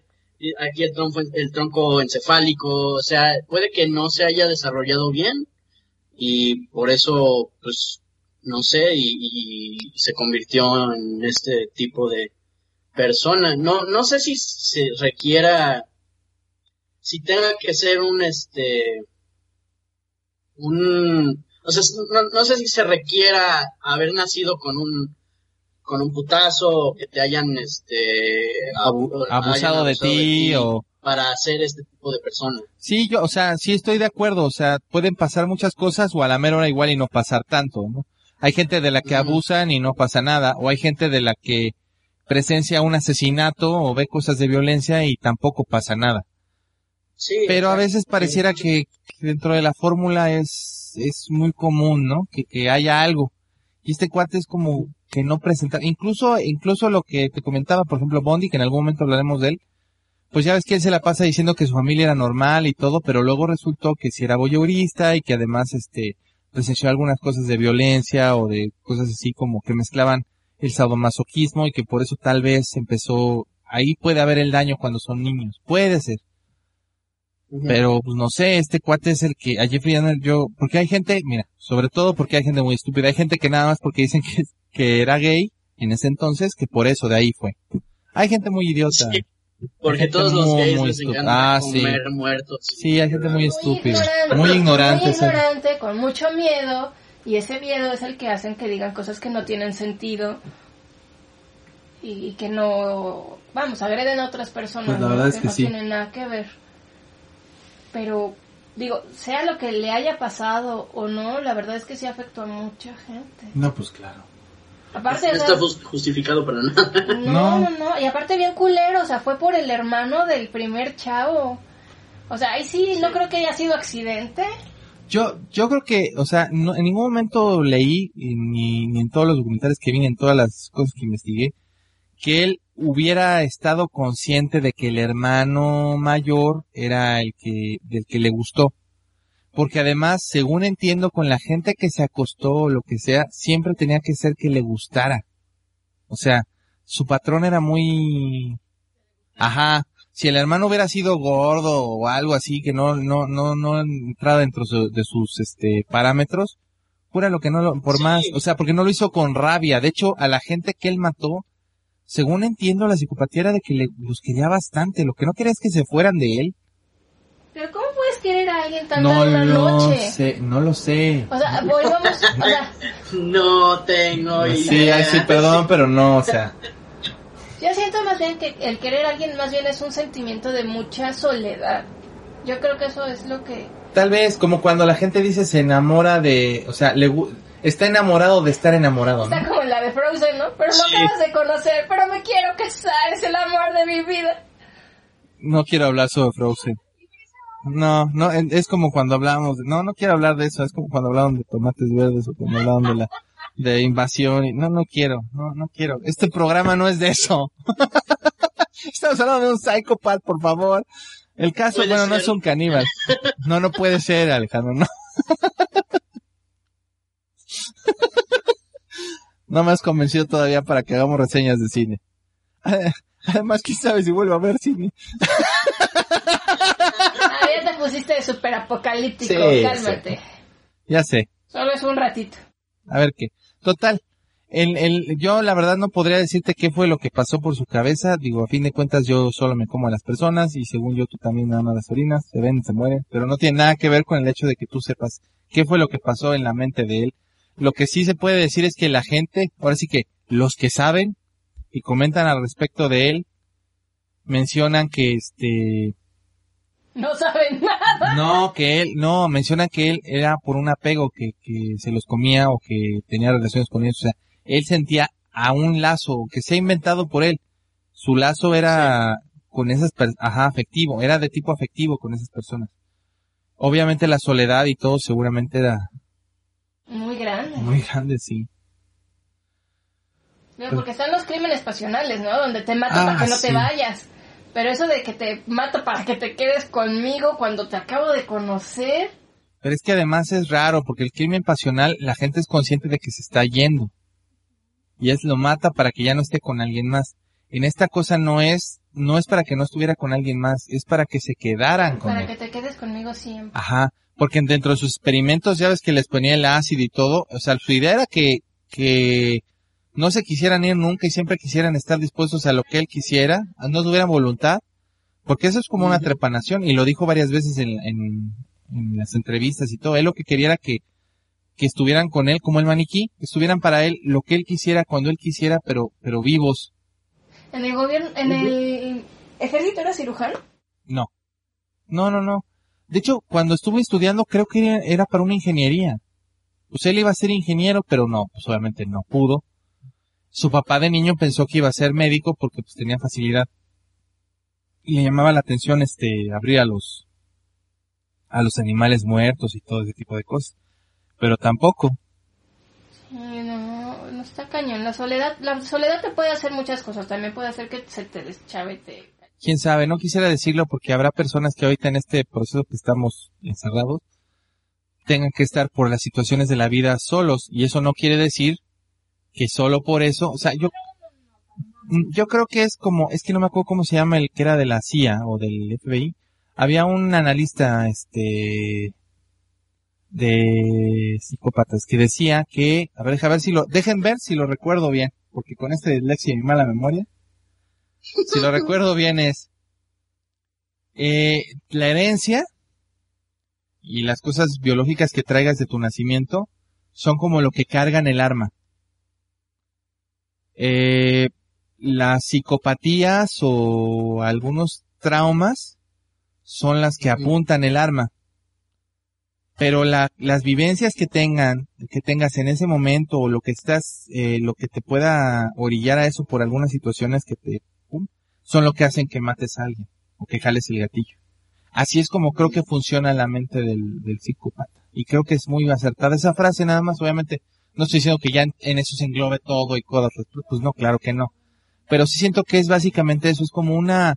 aquí el tronco, el tronco encefálico, o sea, puede que no se haya desarrollado bien y por eso, pues, no sé, y, y se convirtió en este tipo de persona. No, no sé si se requiera, si tenga que ser un, este, un, o sea, no, no sé si se requiera haber nacido con un con un putazo que te hayan este abu- abusado hayan de ti o para ser este tipo de persona. Sí, yo, o sea, sí estoy de acuerdo, o sea, pueden pasar muchas cosas o a la mera hora igual y no pasar tanto, ¿no? Hay gente de la que abusan y no pasa nada, o hay gente de la que presencia un asesinato o ve cosas de violencia y tampoco pasa nada. Sí, Pero a veces pareciera que, que dentro de la fórmula es, es muy común, ¿no? Que, que haya algo. Y este cuate es como que no presenta, incluso, incluso lo que te comentaba, por ejemplo, Bondi, que en algún momento hablaremos de él, pues ya ves que él se la pasa diciendo que su familia era normal y todo, pero luego resultó que si era voyeurista y que además, este, presenció algunas cosas de violencia o de cosas así como que mezclaban el sadomasoquismo y que por eso tal vez empezó, ahí puede haber el daño cuando son niños, puede ser. Pero, pues no sé, este cuate es el que, a Jeffrey Dahmer yo, porque hay gente, mira, sobre todo porque hay gente muy estúpida, hay gente que nada más porque dicen que, que era gay en ese entonces, que por eso de ahí fue. Hay gente muy idiota. Sí, porque todos los gays muy les estúpida. encanta Ah, sí. muertos. Sí, hay gente muy estúpida, ignorante, muy ignorante. muy ignorante, con mucho miedo, y ese miedo es el que hacen que digan cosas que no tienen sentido y, y que no, vamos, agreden a otras personas, Pues la ¿no? verdad es que no sí. tienen nada que ver. Pero, digo, sea lo que le haya pasado o no, la verdad es que sí afectó a mucha gente. No, pues claro. Aparte, No o sea, está jus- justificado para nada. no, No. no, y aparte bien culero, o sea, fue por el hermano del primer chavo. O sea, ahí sí, no creo que haya sido accidente. Yo, yo creo que, o sea, no- en ningún momento leí, ni, ni en todos los documentales que vi, ni en todas las cosas que investigué, que él hubiera estado consciente de que el hermano mayor era el que, del que le gustó. Porque además, según entiendo, con la gente que se acostó o lo que sea, siempre tenía que ser que le gustara. O sea, su patrón era muy, ajá, si el hermano hubiera sido gordo o algo así que no no no no entraba dentro su- de sus este parámetros fuera lo que no lo, por Sí. más o sea porque no lo hizo con rabia de hecho a la gente que él mató según entiendo la psicopatía era de que le, los quería bastante lo que no quería es que se fueran de él Pero ¿cómo puedes querer a alguien tan no lo noche? sé no lo sé O sea, volvamos, o sea, No tengo idea. sí ay, sí perdón pero no o sea yo siento más bien que el querer a alguien más bien es un sentimiento de mucha soledad. Yo creo que eso es lo que... tal vez como cuando la gente dice se enamora de o sea le está enamorado de estar enamorado ¿no? Está como en la de Frozen, ¿no? Pero lo Sí. acabas de conocer, pero me quiero casar, es el amor de mi vida. No quiero hablar sobre Frozen. No, no, es como cuando hablábamos de, no, no quiero hablar de eso, es como cuando hablaban de tomates verdes o cuando hablaban de la, de invasión y, no, no quiero, no, no quiero. Este programa no es de eso. Estamos hablando de un psicópata, por favor. El caso, bueno, no es un caníbal. No, no puede ser, Alejandro, no. No me has convencido todavía para que hagamos reseñas de cine. Además, quién sabe si vuelvo a ver cine. Ah, ya te pusiste súper apocalíptico, Sí, cálmate. Ya sé. Solo es un ratito. A ver qué. Total. El, el, yo la verdad no podría decirte qué fue lo que pasó por su cabeza. Digo, a fin de cuentas yo solo me como a las personas y según yo tú también nada más las orinas. Se ven, se mueren. Pero no tiene nada que ver con el hecho de que tú sepas qué fue lo que pasó en la mente de él. Lo que sí se puede decir es que la gente, ahora sí que los que saben y comentan al respecto de él, mencionan que este, No saben nada. no, que él, no, mencionan que él era por un apego que, que se los comía o que tenía relaciones con ellos. O sea, él sentía a un lazo que se ha inventado por él. Su lazo era con esas personas, ajá, afectivo, era de tipo afectivo con esas personas. Obviamente la soledad y todo seguramente era Muy grande. muy grande, sí. Digo, porque están los crímenes pasionales, ¿no? Donde te mato Ah, para que no sí. te vayas. Pero eso de que te mato para que te quedes conmigo cuando te acabo de conocer. Pero es que además es raro porque el crimen pasional la gente es consciente de que se está yendo. Y es lo mata para que ya no esté con alguien más. En esta cosa no es, no es para que no estuviera con alguien más, es para que se quedaran con Para él. que te quedes conmigo siempre. Ajá, porque dentro de sus experimentos ya ves que les ponía el ácido y todo, o sea, su idea era que, que no se quisieran ir nunca y siempre quisieran estar dispuestos a lo que él quisiera, no tuvieran voluntad, porque eso es como una trepanación y lo dijo varias veces en, en, en las entrevistas y todo, él lo que quería era que, que estuvieran con él como el maniquí, que estuvieran para él lo que él quisiera cuando él quisiera, pero, pero vivos. En el gobierno, en el ejército era cirujano. No. No, no, no. De hecho, cuando estuve estudiando, creo que era, era para una ingeniería. Pues él iba a ser ingeniero, pero no, pues obviamente no pudo. Su papá de niño pensó que iba a ser médico porque pues tenía facilidad. Y le llamaba la atención este, abrir a los, a los animales muertos y todo ese tipo de cosas. Pero tampoco. Ay, no, no está cañón. La soledad, la soledad te puede hacer muchas cosas. También puede hacer que se te deschavete. quién sabe, no quisiera decirlo porque habrá personas que ahorita en este proceso que estamos encerrados tengan que estar por las situaciones de la vida solos y eso no quiere decir que solo por eso, o sea, yo mm, yo creo que es como, es que no me acuerdo cómo se llama el que era de la CIA o del FBI. Había un analista este de psicópatas que decía que, a ver, deja ver si lo, dejen ver si lo recuerdo bien, porque con este dislexia y mi mala memoria, si lo recuerdo bien es eh, la herencia y las cosas biológicas que traigas de tu nacimiento son como lo que cargan el arma. Eh, las psicopatías o algunos traumas son las que apuntan el arma. Pero la, las vivencias que tengan, que tengas en ese momento o lo que estás, eh, lo que te pueda orillar a eso por algunas situaciones que te, pum, son lo que hacen que mates a alguien o que jales el gatillo. Así es como creo que funciona la mente del, del psicópata. Y creo que es muy acertada esa frase, nada más, obviamente, no estoy diciendo que ya en, en eso se englobe todo y cosas, pues no, claro que no. Pero sí siento que es básicamente eso, es como una,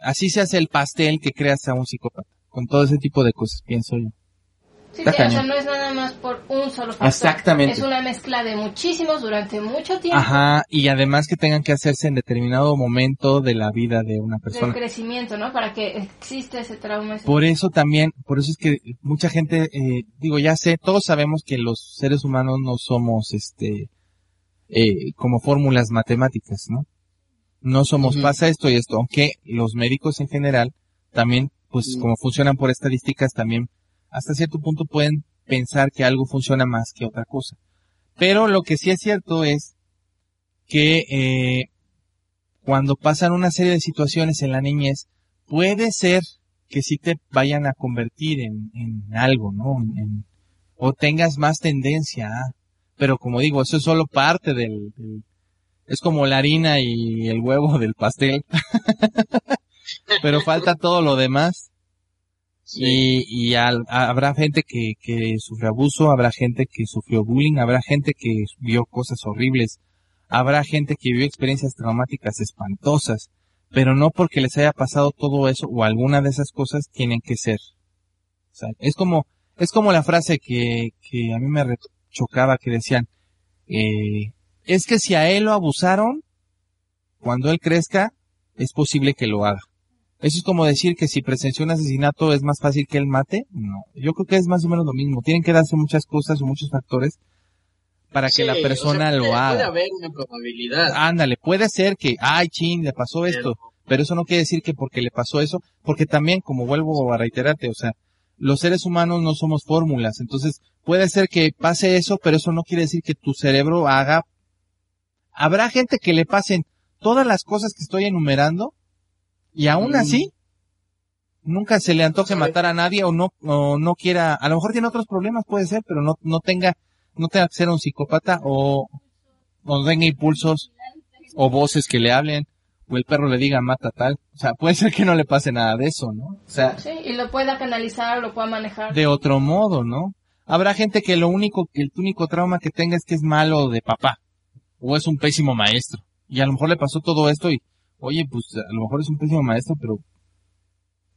así se hace el pastel que creas a un psicópata, con todo ese tipo de cosas, pienso yo. Sí, Está sí, o sea, cañón. no es nada más por un solo factor. Exactamente. Es una mezcla de muchísimos durante mucho tiempo. Ajá, y además que tengan que hacerse en determinado momento de la vida de una Del persona. crecimiento, ¿no? Para que exista ese trauma. ese- Por eso también, por eso es que mucha gente, eh, digo, ya sé, todos sabemos que los seres humanos no somos, este, eh, como fórmulas matemáticas, ¿no? No somos, pasa esto y esto, aunque los médicos en general también, pues como funcionan por estadísticas, también hasta cierto punto pueden pensar que algo funciona más que otra cosa. Pero lo que sí es cierto es que eh, cuando pasan una serie de situaciones en la niñez, puede ser que sí te vayan a convertir en, en algo, ¿no? En- o tengas más tendencia a. Pero como digo, eso es solo parte del- es como la harina y el huevo del pastel. Pero falta todo lo demás. Y, y al- habrá gente que, que sufre abuso, habrá gente que sufrió bullying, habrá gente que vio cosas horribles, habrá gente que vivió experiencias traumáticas espantosas, pero no porque les haya pasado todo eso o alguna de esas cosas tienen que ser. O sea, es como, es como la frase que, que a mí me chocaba que decían, eh, es que si a él lo abusaron, cuando él crezca, es posible que lo haga. Eso es como decir que si presenció un asesinato es más fácil que él mate. No, yo creo que es más o menos lo mismo. Tienen que darse muchas cosas o muchos factores para que la o persona lo puede- Puede haga. haber una probabilidad. Ándale, puede ser que, ay, chin, le pasó esto. Pero eso no quiere decir que porque le pasó eso, porque también, como vuelvo a reiterarte, o sea, los seres humanos no somos fórmulas. Entonces, puede ser que pase eso, pero eso no quiere decir que tu cerebro haga. Habrá gente que le pasen todas las cosas que estoy enumerando y aún Mm. así nunca se le antoje matar a nadie o no o no quiera, a lo mejor tiene otros problemas, puede ser, pero no no tenga no tenga que ser un psicópata o o no tenga impulsos o voces que le hablen o el perro le diga mata tal, o sea, puede ser que no le pase nada de eso, ¿no? O sea, Sí, y lo pueda canalizar, lo pueda manejar. de otro modo, ¿no? Habrá gente que lo único, que el único trauma que tenga es que es malo de papá, o es un pésimo maestro, y a lo mejor le pasó todo esto y, oye, pues a lo mejor es un pésimo maestro, pero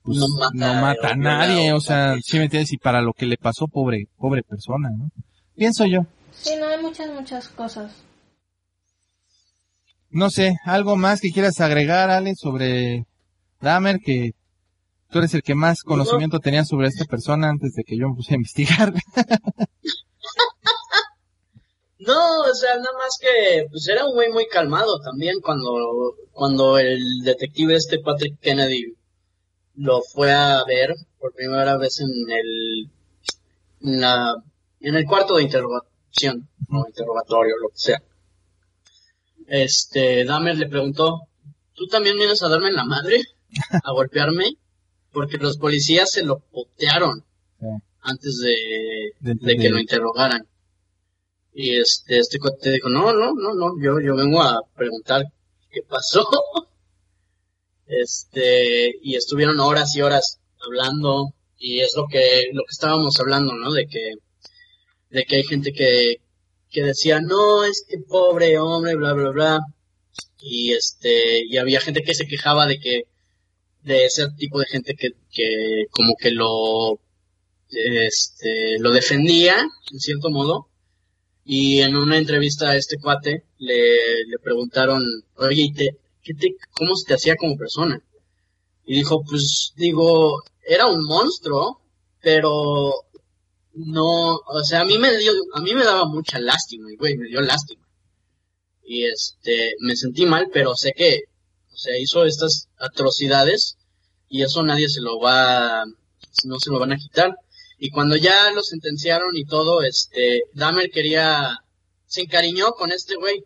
pues No no mata, a nadie, o sea, sí me entiendes, y para lo que le pasó, pobre, pobre persona, ¿no? Pienso yo. Sí, no, hay muchas, muchas cosas. No sé, algo más que quieras agregar, Ale, sobre Dahmer, que tú eres el que más conocimiento tenía sobre esta persona antes de que yo me puse a investigar. No, o sea, nada más que, pues era un güey muy calmado también cuando, cuando el detective este Patrick Kennedy lo fue a ver por primera vez en el, en la, en el cuarto de interrogación, o interrogatorio, lo que sea. Este, Dahmer le preguntó, ¿tú también vienes a darme en la madre? ¿A golpearme? Porque los policías se lo potearon antes de, De- de que lo interrogaran. Y este, este cuate dijo, no, no, no, no, yo, yo vengo a preguntar qué pasó. Este, y estuvieron horas y horas hablando, y es lo que, lo que estábamos hablando, ¿no? De que, de que hay gente que, que decía, no, es que pobre hombre, bla, bla, bla. Y este, y había gente que se quejaba de que, de ese tipo de gente que, que como que lo, este, lo defendía, en cierto modo. Y en una entrevista a este cuate le, le preguntaron, oye, ¿y te, qué te, ¿cómo se te hacía como persona? Y dijo, pues, digo, era un monstruo, pero no, o sea, a mí me dio, a mí me daba mucha lástima, y güey, me dio lástima. Y este, me sentí mal, pero sé que, o sea, hizo estas atrocidades y eso nadie se lo va, no se lo van a quitar. Y cuando ya lo sentenciaron y todo, este, Dahmer quería, se encariñó con este güey.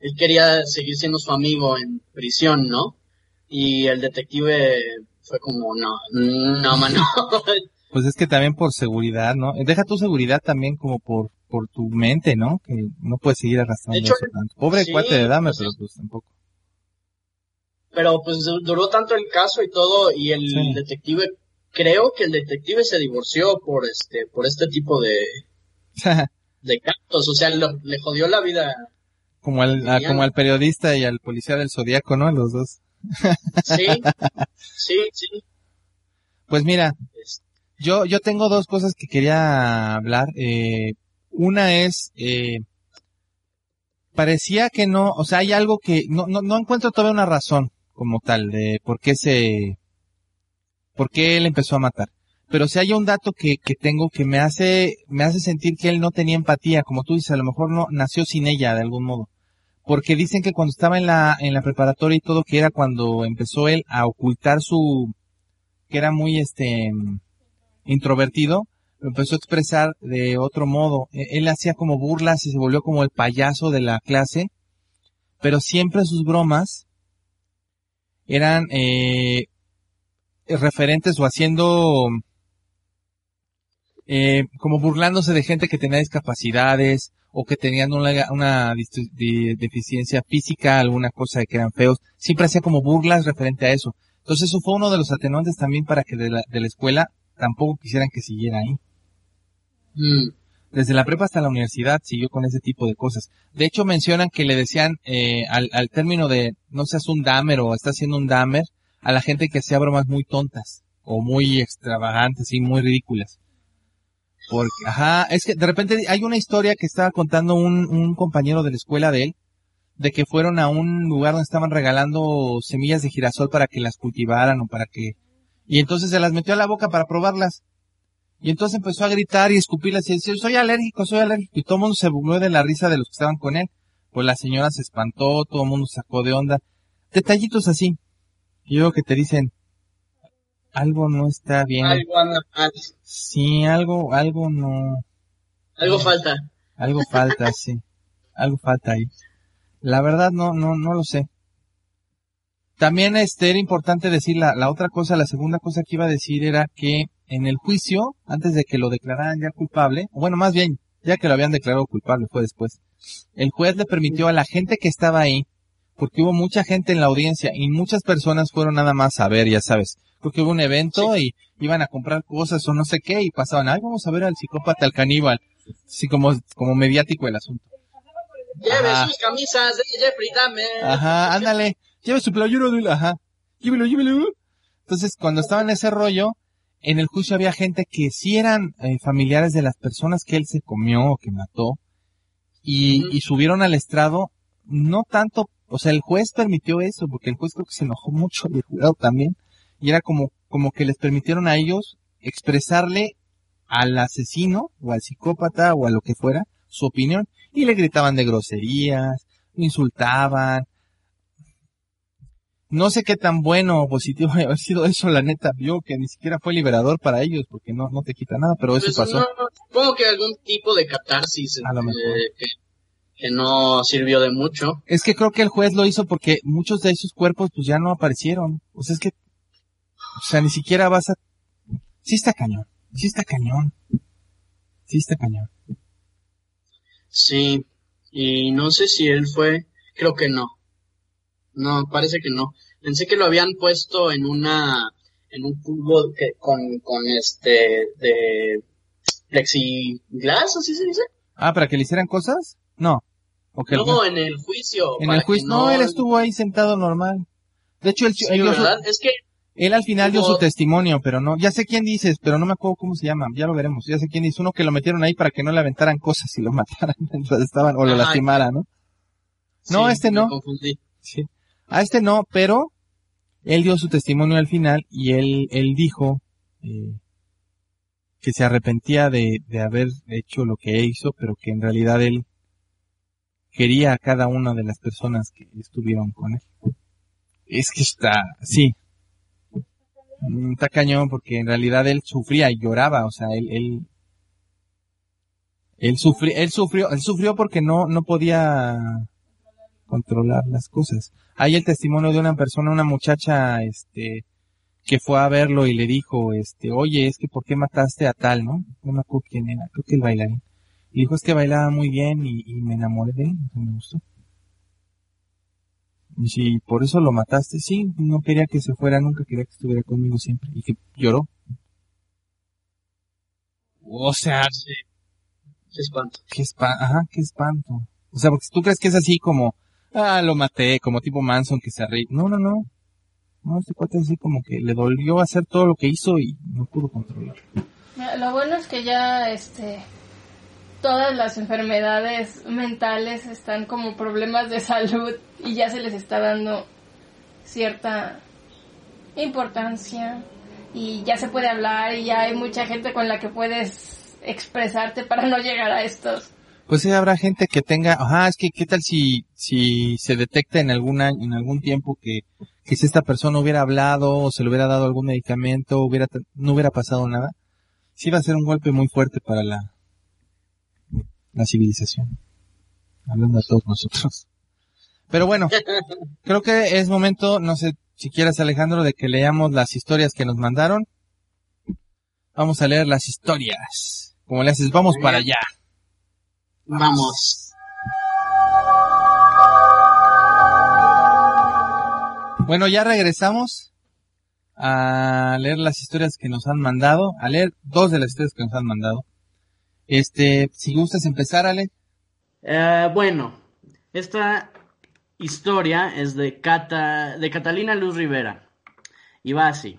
Él quería seguir siendo su amigo en prisión, ¿no? Y el detective fue como, no, no, mano. Pues es que también por seguridad, ¿no? Deja tu seguridad también como por, por tu mente, ¿no? Que no puedes seguir arrastrando hecho, eso tanto. Pobre sí, cuate de Dahmer, pues pero es- pues tampoco. Pero pues du- duró tanto el caso y todo, y el Sí. detective creo que el detective se divorció por este, por este tipo de, de casos, o sea, lo- le jodió la vida. como al, a- como al periodista y al policía del Zodíaco, ¿no? Los dos. Sí, sí, sí. Pues mira, yo, yo tengo dos cosas que quería hablar. Eh, una es, eh, parecía que no, o sea, hay algo que no, no, no encuentro todavía una razón como tal de por qué se, por qué él empezó a matar. Pero si hay un dato que, que tengo que me hace, me hace sentir que él no tenía empatía, como tú dices, a lo mejor no, nació sin ella de algún modo. Porque dicen que cuando estaba en la, en la preparatoria y todo, que era cuando empezó él a ocultar su, que era muy este, introvertido, lo empezó a expresar de otro modo. E- Él hacía como burlas y se volvió como el payaso de la clase, pero siempre sus bromas eran eh, referentes o haciendo eh, como burlándose de gente que tenía discapacidades o que tenían una, deficiencia física, alguna cosa de que eran feos. Siempre hacía como burlas referente a eso. Entonces eso fue uno de los atenuantes también para que de la, de la escuela tampoco quisieran que siguiera ahí. Mm, Desde la prepa hasta la universidad siguió con ese tipo de cosas. De hecho mencionan que le decían eh, al, al término de no seas un damer o estás siendo un damer a la gente que hacía bromas muy tontas o muy extravagantes y muy ridículas. Porque, ajá, es que de repente hay una historia que estaba contando un, un compañero de la escuela de él, de que fueron a un lugar donde estaban regalando semillas de girasol para que las cultivaran o para que... Y entonces se las metió a la boca para probarlas. Y entonces empezó a gritar y escupirlas y decir, soy alérgico, soy alérgico. Y todo el mundo se burló de la risa de los que estaban con él. Pues la señora se espantó, todo el mundo sacó de onda. Detallitos así. Y luego que te dicen, algo no está bien. algo anda mal, Sí, algo, algo no, algo falta. algo falta, sí. Algo falta ahí. La verdad no, no, no lo sé. También este era importante decir la, la otra cosa, la segunda cosa que iba a decir era que en el juicio, antes de que lo declararan ya culpable, o bueno, más bien, ya que lo habían declarado culpable, fue después, el juez le permitió a la gente que estaba ahí, porque hubo mucha gente en la audiencia y muchas personas fueron nada más a ver, ya sabes, porque hubo un evento y iban a comprar cosas o no sé qué y pasaban, ay, vamos a ver al psicópata, al caníbal, así como, como mediático el asunto. Lleve Ajá. sus camisas de Jeffrey Dahmer. Ajá, ándale, lleve su playero de ajá, llévelo, llévelo. Entonces, cuando estaba en ese rollo, en el juicio había gente que sí eran eh, familiares de las personas que él se comió o que mató, y, y subieron al estrado, no tanto, o sea, el juez permitió eso, porque el juez creo que se enojó mucho y el jurado también, y era como, como que les permitieron a ellos expresarle al asesino, o al psicópata, o a lo que fuera, su opinión, y le gritaban de groserías, lo insultaban. No sé qué tan bueno o positivo haya sido eso, la neta, vio que ni siquiera fue liberador para ellos, porque no, no te quita nada, pero eso Pues, pasó. no, supongo que algún tipo de catarsis A lo eh, mejor. que, que no sirvió de mucho. Es que creo que el juez lo hizo porque muchos de esos cuerpos pues ya no aparecieron. O sea, es que, o sea, ni siquiera vas a... Sí está cañón, sí está cañón. Sí está cañón. Sí, y no sé si él fue, creo que no. No, parece que no. Pensé que lo habían puesto en una, en un cubo que, con, con este, de plexiglas, ¿así se dice? Ah, ¿para que le hicieran cosas? No. No, en el juicio. en el juicio, no, él estuvo ahí sentado normal. De hecho, él, Sí, él dio su- ¿verdad? Es que, él al final dio su testimonio, pero no, ya sé quién dices, pero no me acuerdo cómo se llama, ya lo veremos, ya sé quién dice, uno que lo metieron ahí para que no le aventaran cosas y lo mataran mientras estaban, o lo Ajá. lastimaran, ¿no? No, sí, este no. confundí. Sí. A este no, pero él dio su testimonio al final y él, él dijo eh, que se arrepentía de, de haber hecho lo que hizo, pero que en realidad él quería a cada una de las personas que estuvieron con él. Es que está, sí. Está cañón porque en realidad él sufría y lloraba, o sea, él, él, él sufrió, él sufrió, él sufrió porque no, no podía controlar las cosas. Hay el testimonio de una persona, una muchacha, este, que fue a verlo y le dijo, este, oye, es que ¿por qué mataste a tal, no? No me acuerdo quién era, creo que el bailarín. Y dijo, es que bailaba muy bien y, y me enamoré de él, me gustó. Y si por eso lo mataste, sí, no quería que se fuera nunca, quería que estuviera conmigo siempre. Y que lloró. O sea, Sí. Qué espanto. qué espanto, ajá, qué espanto. O sea, porque tú crees que es así como, ah, lo maté, como tipo Manson que se ríe. No, no, no. No, este cuate es así como que le dolió hacer todo lo que hizo y no pudo controlar. Mira, Lo bueno es que ya este todas las enfermedades mentales están como problemas de salud y ya se les está dando cierta importancia y ya se puede hablar y ya hay mucha gente con la que puedes expresarte para no llegar a estos. Pues sí, habrá gente que tenga, ajá, es que qué tal si, si se detecta en algún año, en algún tiempo que, que si esta persona hubiera hablado o se le hubiera dado algún medicamento, hubiera, no hubiera pasado nada. Sí va a ser un golpe muy fuerte para la, la civilización. Hablando a todos nosotros. Pero bueno, creo que es momento, no sé si quieres Alejandro, de que leamos las historias que nos mandaron. Vamos a leer las historias. Como le haces, vamos para allá. Vamos. Bueno, ya regresamos a leer las historias que nos han mandado, a leer dos de las historias que nos han mandado. Este, si gustas empezar, Ale. Eh, bueno, esta historia es de, Cata, de Catalina Luz Rivera. Y va así.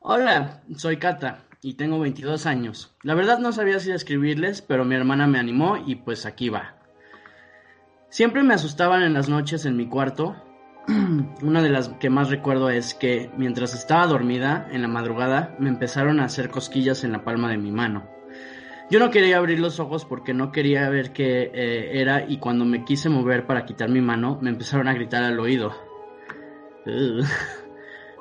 Hola, soy Cata y tengo 22 años. La verdad no sabía si escribirles, pero mi hermana me animó y pues aquí va. Siempre me asustaban en las noches en mi cuarto. Una de las que más recuerdo es que mientras estaba dormida en la madrugada me empezaron a hacer cosquillas en la palma de mi mano. Yo no quería abrir los ojos porque no quería ver qué eh, era y cuando me quise mover para quitar mi mano me empezaron a gritar al oído.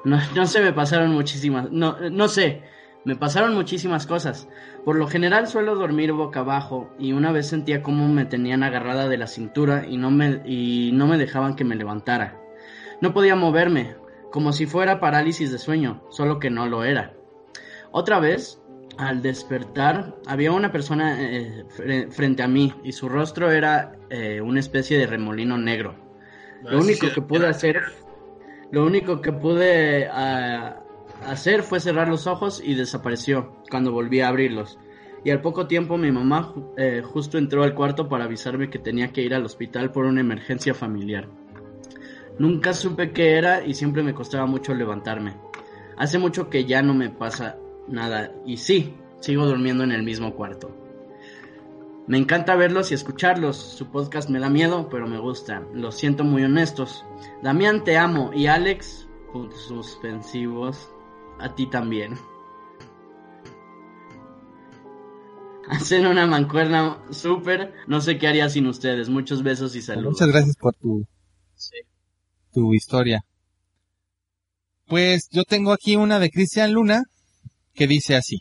No, no sé, me pasaron muchísimas, no, no sé, me pasaron muchísimas cosas. Por lo general suelo dormir boca abajo y una vez sentía como me tenían agarrada de la cintura y no me, y no me dejaban que me levantara. No podía moverme, como si fuera parálisis de sueño, solo que no lo era. Otra vez, al despertar, había una persona eh, fre- frente a mí y su rostro era eh, una especie de remolino negro. Lo único que pude hacer, lo único que pude ah, hacer fue cerrar los ojos y desapareció cuando volví a abrirlos. Y al poco tiempo mi mamá eh, justo entró al cuarto para avisarme que tenía que ir al hospital por una emergencia familiar. Nunca supe qué era y siempre me costaba mucho levantarme. Hace mucho que ya no me pasa nada y sí, sigo durmiendo en el mismo cuarto. Me encanta verlos y escucharlos. Su podcast me da miedo, pero me gusta. Los siento muy honestos. Damián, te amo. Y Alex, suspensivos, a ti también. Hacen una mancuerna súper. No sé qué haría sin ustedes. Muchos besos y saludos. Muchas gracias por tu, Sí. tu historia. Pues yo tengo aquí una de Cristian Luna que dice así.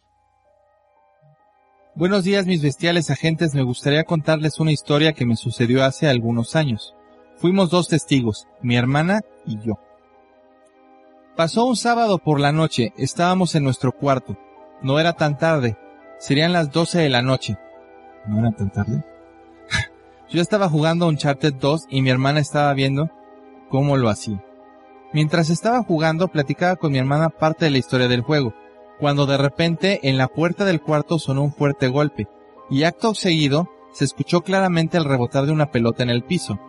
Buenos días mis bestiales agentes, me gustaría contarles una historia que me sucedió hace algunos años. Fuimos dos testigos, mi hermana y yo. Pasó un sábado por la noche, estábamos en nuestro cuarto. No era tan tarde, serían las 12 de la noche. ¿No era tan tarde? yo estaba jugando Uncharted 2 y mi hermana estaba viendo cómo lo hacía. Mientras estaba jugando, platicaba con mi hermana parte de la historia del juego, cuando de repente en la puerta del cuarto sonó un fuerte golpe, y acto seguido se escuchó claramente el rebotar de una pelota en el piso.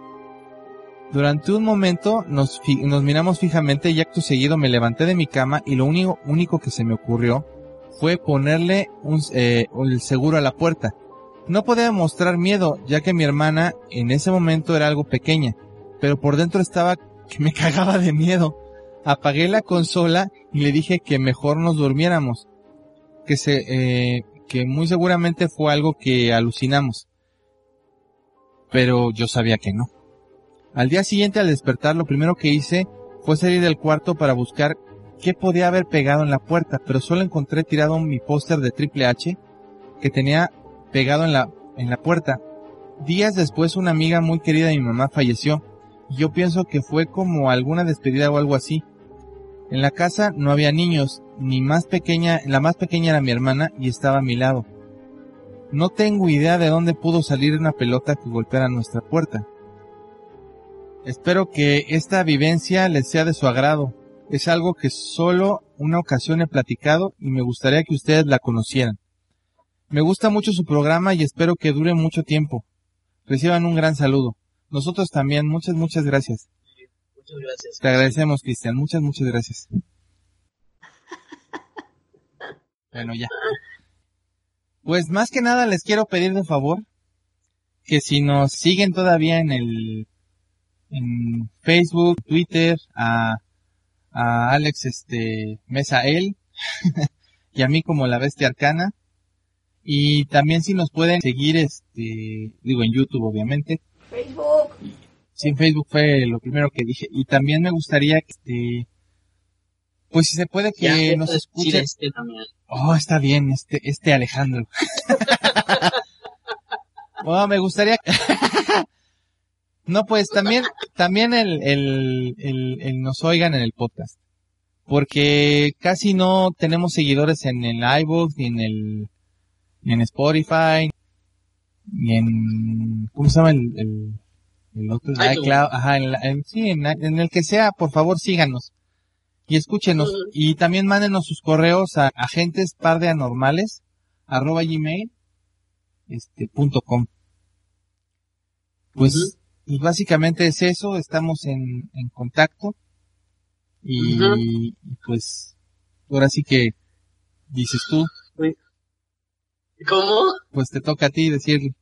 Durante un momento nos, miramos fijamente y acto seguido me levanté de mi cama y lo único, único que se me ocurrió fue ponerle un, eh, el seguro a la puerta. No podía mostrar miedo, ya que mi hermana en ese momento era algo pequeña, pero por dentro estaba que me cagaba de miedo. Apagué la consola y le dije que mejor nos durmiéramos, que se, eh, que muy seguramente fue algo que alucinamos. Pero yo sabía que no. Al día siguiente al despertar lo primero que hice fue salir del cuarto para buscar qué podía haber pegado en la puerta, pero solo encontré tirado mi póster de Triple H que tenía pegado en la, en la puerta. Días después una amiga muy querida de mi mamá falleció y yo pienso que fue como alguna despedida o algo así. En la casa no había niños, ni más pequeña, la más pequeña era mi hermana y estaba a mi lado. No tengo idea de dónde pudo salir una pelota que golpeara nuestra puerta. Espero que esta vivencia les sea de su agrado. Es algo que solo una ocasión he platicado y me gustaría que ustedes la conocieran. Me gusta mucho su programa y espero que dure mucho tiempo. Reciban un gran saludo. Nosotros también, muchas, muchas gracias. Muchas gracias. Te agradecemos, Cristian. Muchas, muchas gracias. Bueno, ya. Pues más que nada les quiero pedir de favor que si nos siguen todavía en el en Facebook, Twitter, a, a Alex este Mesa él y a mí como la bestia arcana y también si nos pueden seguir este digo en YouTube obviamente. Facebook. Sí, en Facebook fue lo primero que dije y también me gustaría que este pues si se puede que ya nos escuchen. este también. Oh, está bien, este, este Alejandro. oh, me gustaría. no, pues también, también el, el, el, el nos oigan en el podcast. Porque casi no tenemos seguidores en el iVoox, ni en el, ni en Spotify, ni en, ¿cómo se llama el, el, el otro? iTunes. iCloud, ajá, en, la- en- sí, en, la- en el que sea, por favor síganos. Y escúchenos. Y también mándenos sus correos a agentespardeanormales arroba gmail este punto com. Pues, pues básicamente es eso, estamos en, en contacto. Y pues ahora sí que dices tú, ¿Cómo? pues te toca a ti decir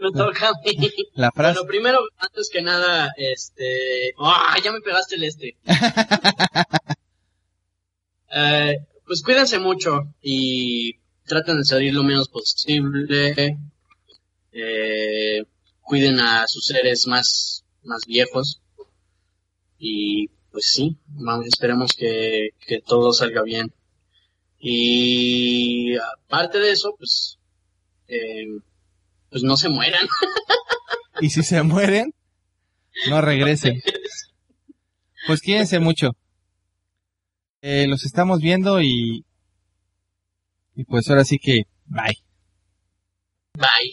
Me toca a mí. la frase. Bueno, primero, antes que nada, este... ¡Ah! ya me pegaste el este. Eh, pues cuídense mucho y traten de salir lo menos posible. Eh, cuiden a sus seres más, más viejos. Y pues sí, vamos, esperemos que, que todo salga bien. Y aparte de eso, pues, eh, pues no se mueran. Y si se mueren, no regresen. Pues quédense mucho. Eh, los estamos viendo y, y pues ahora sí que, bye. Bye.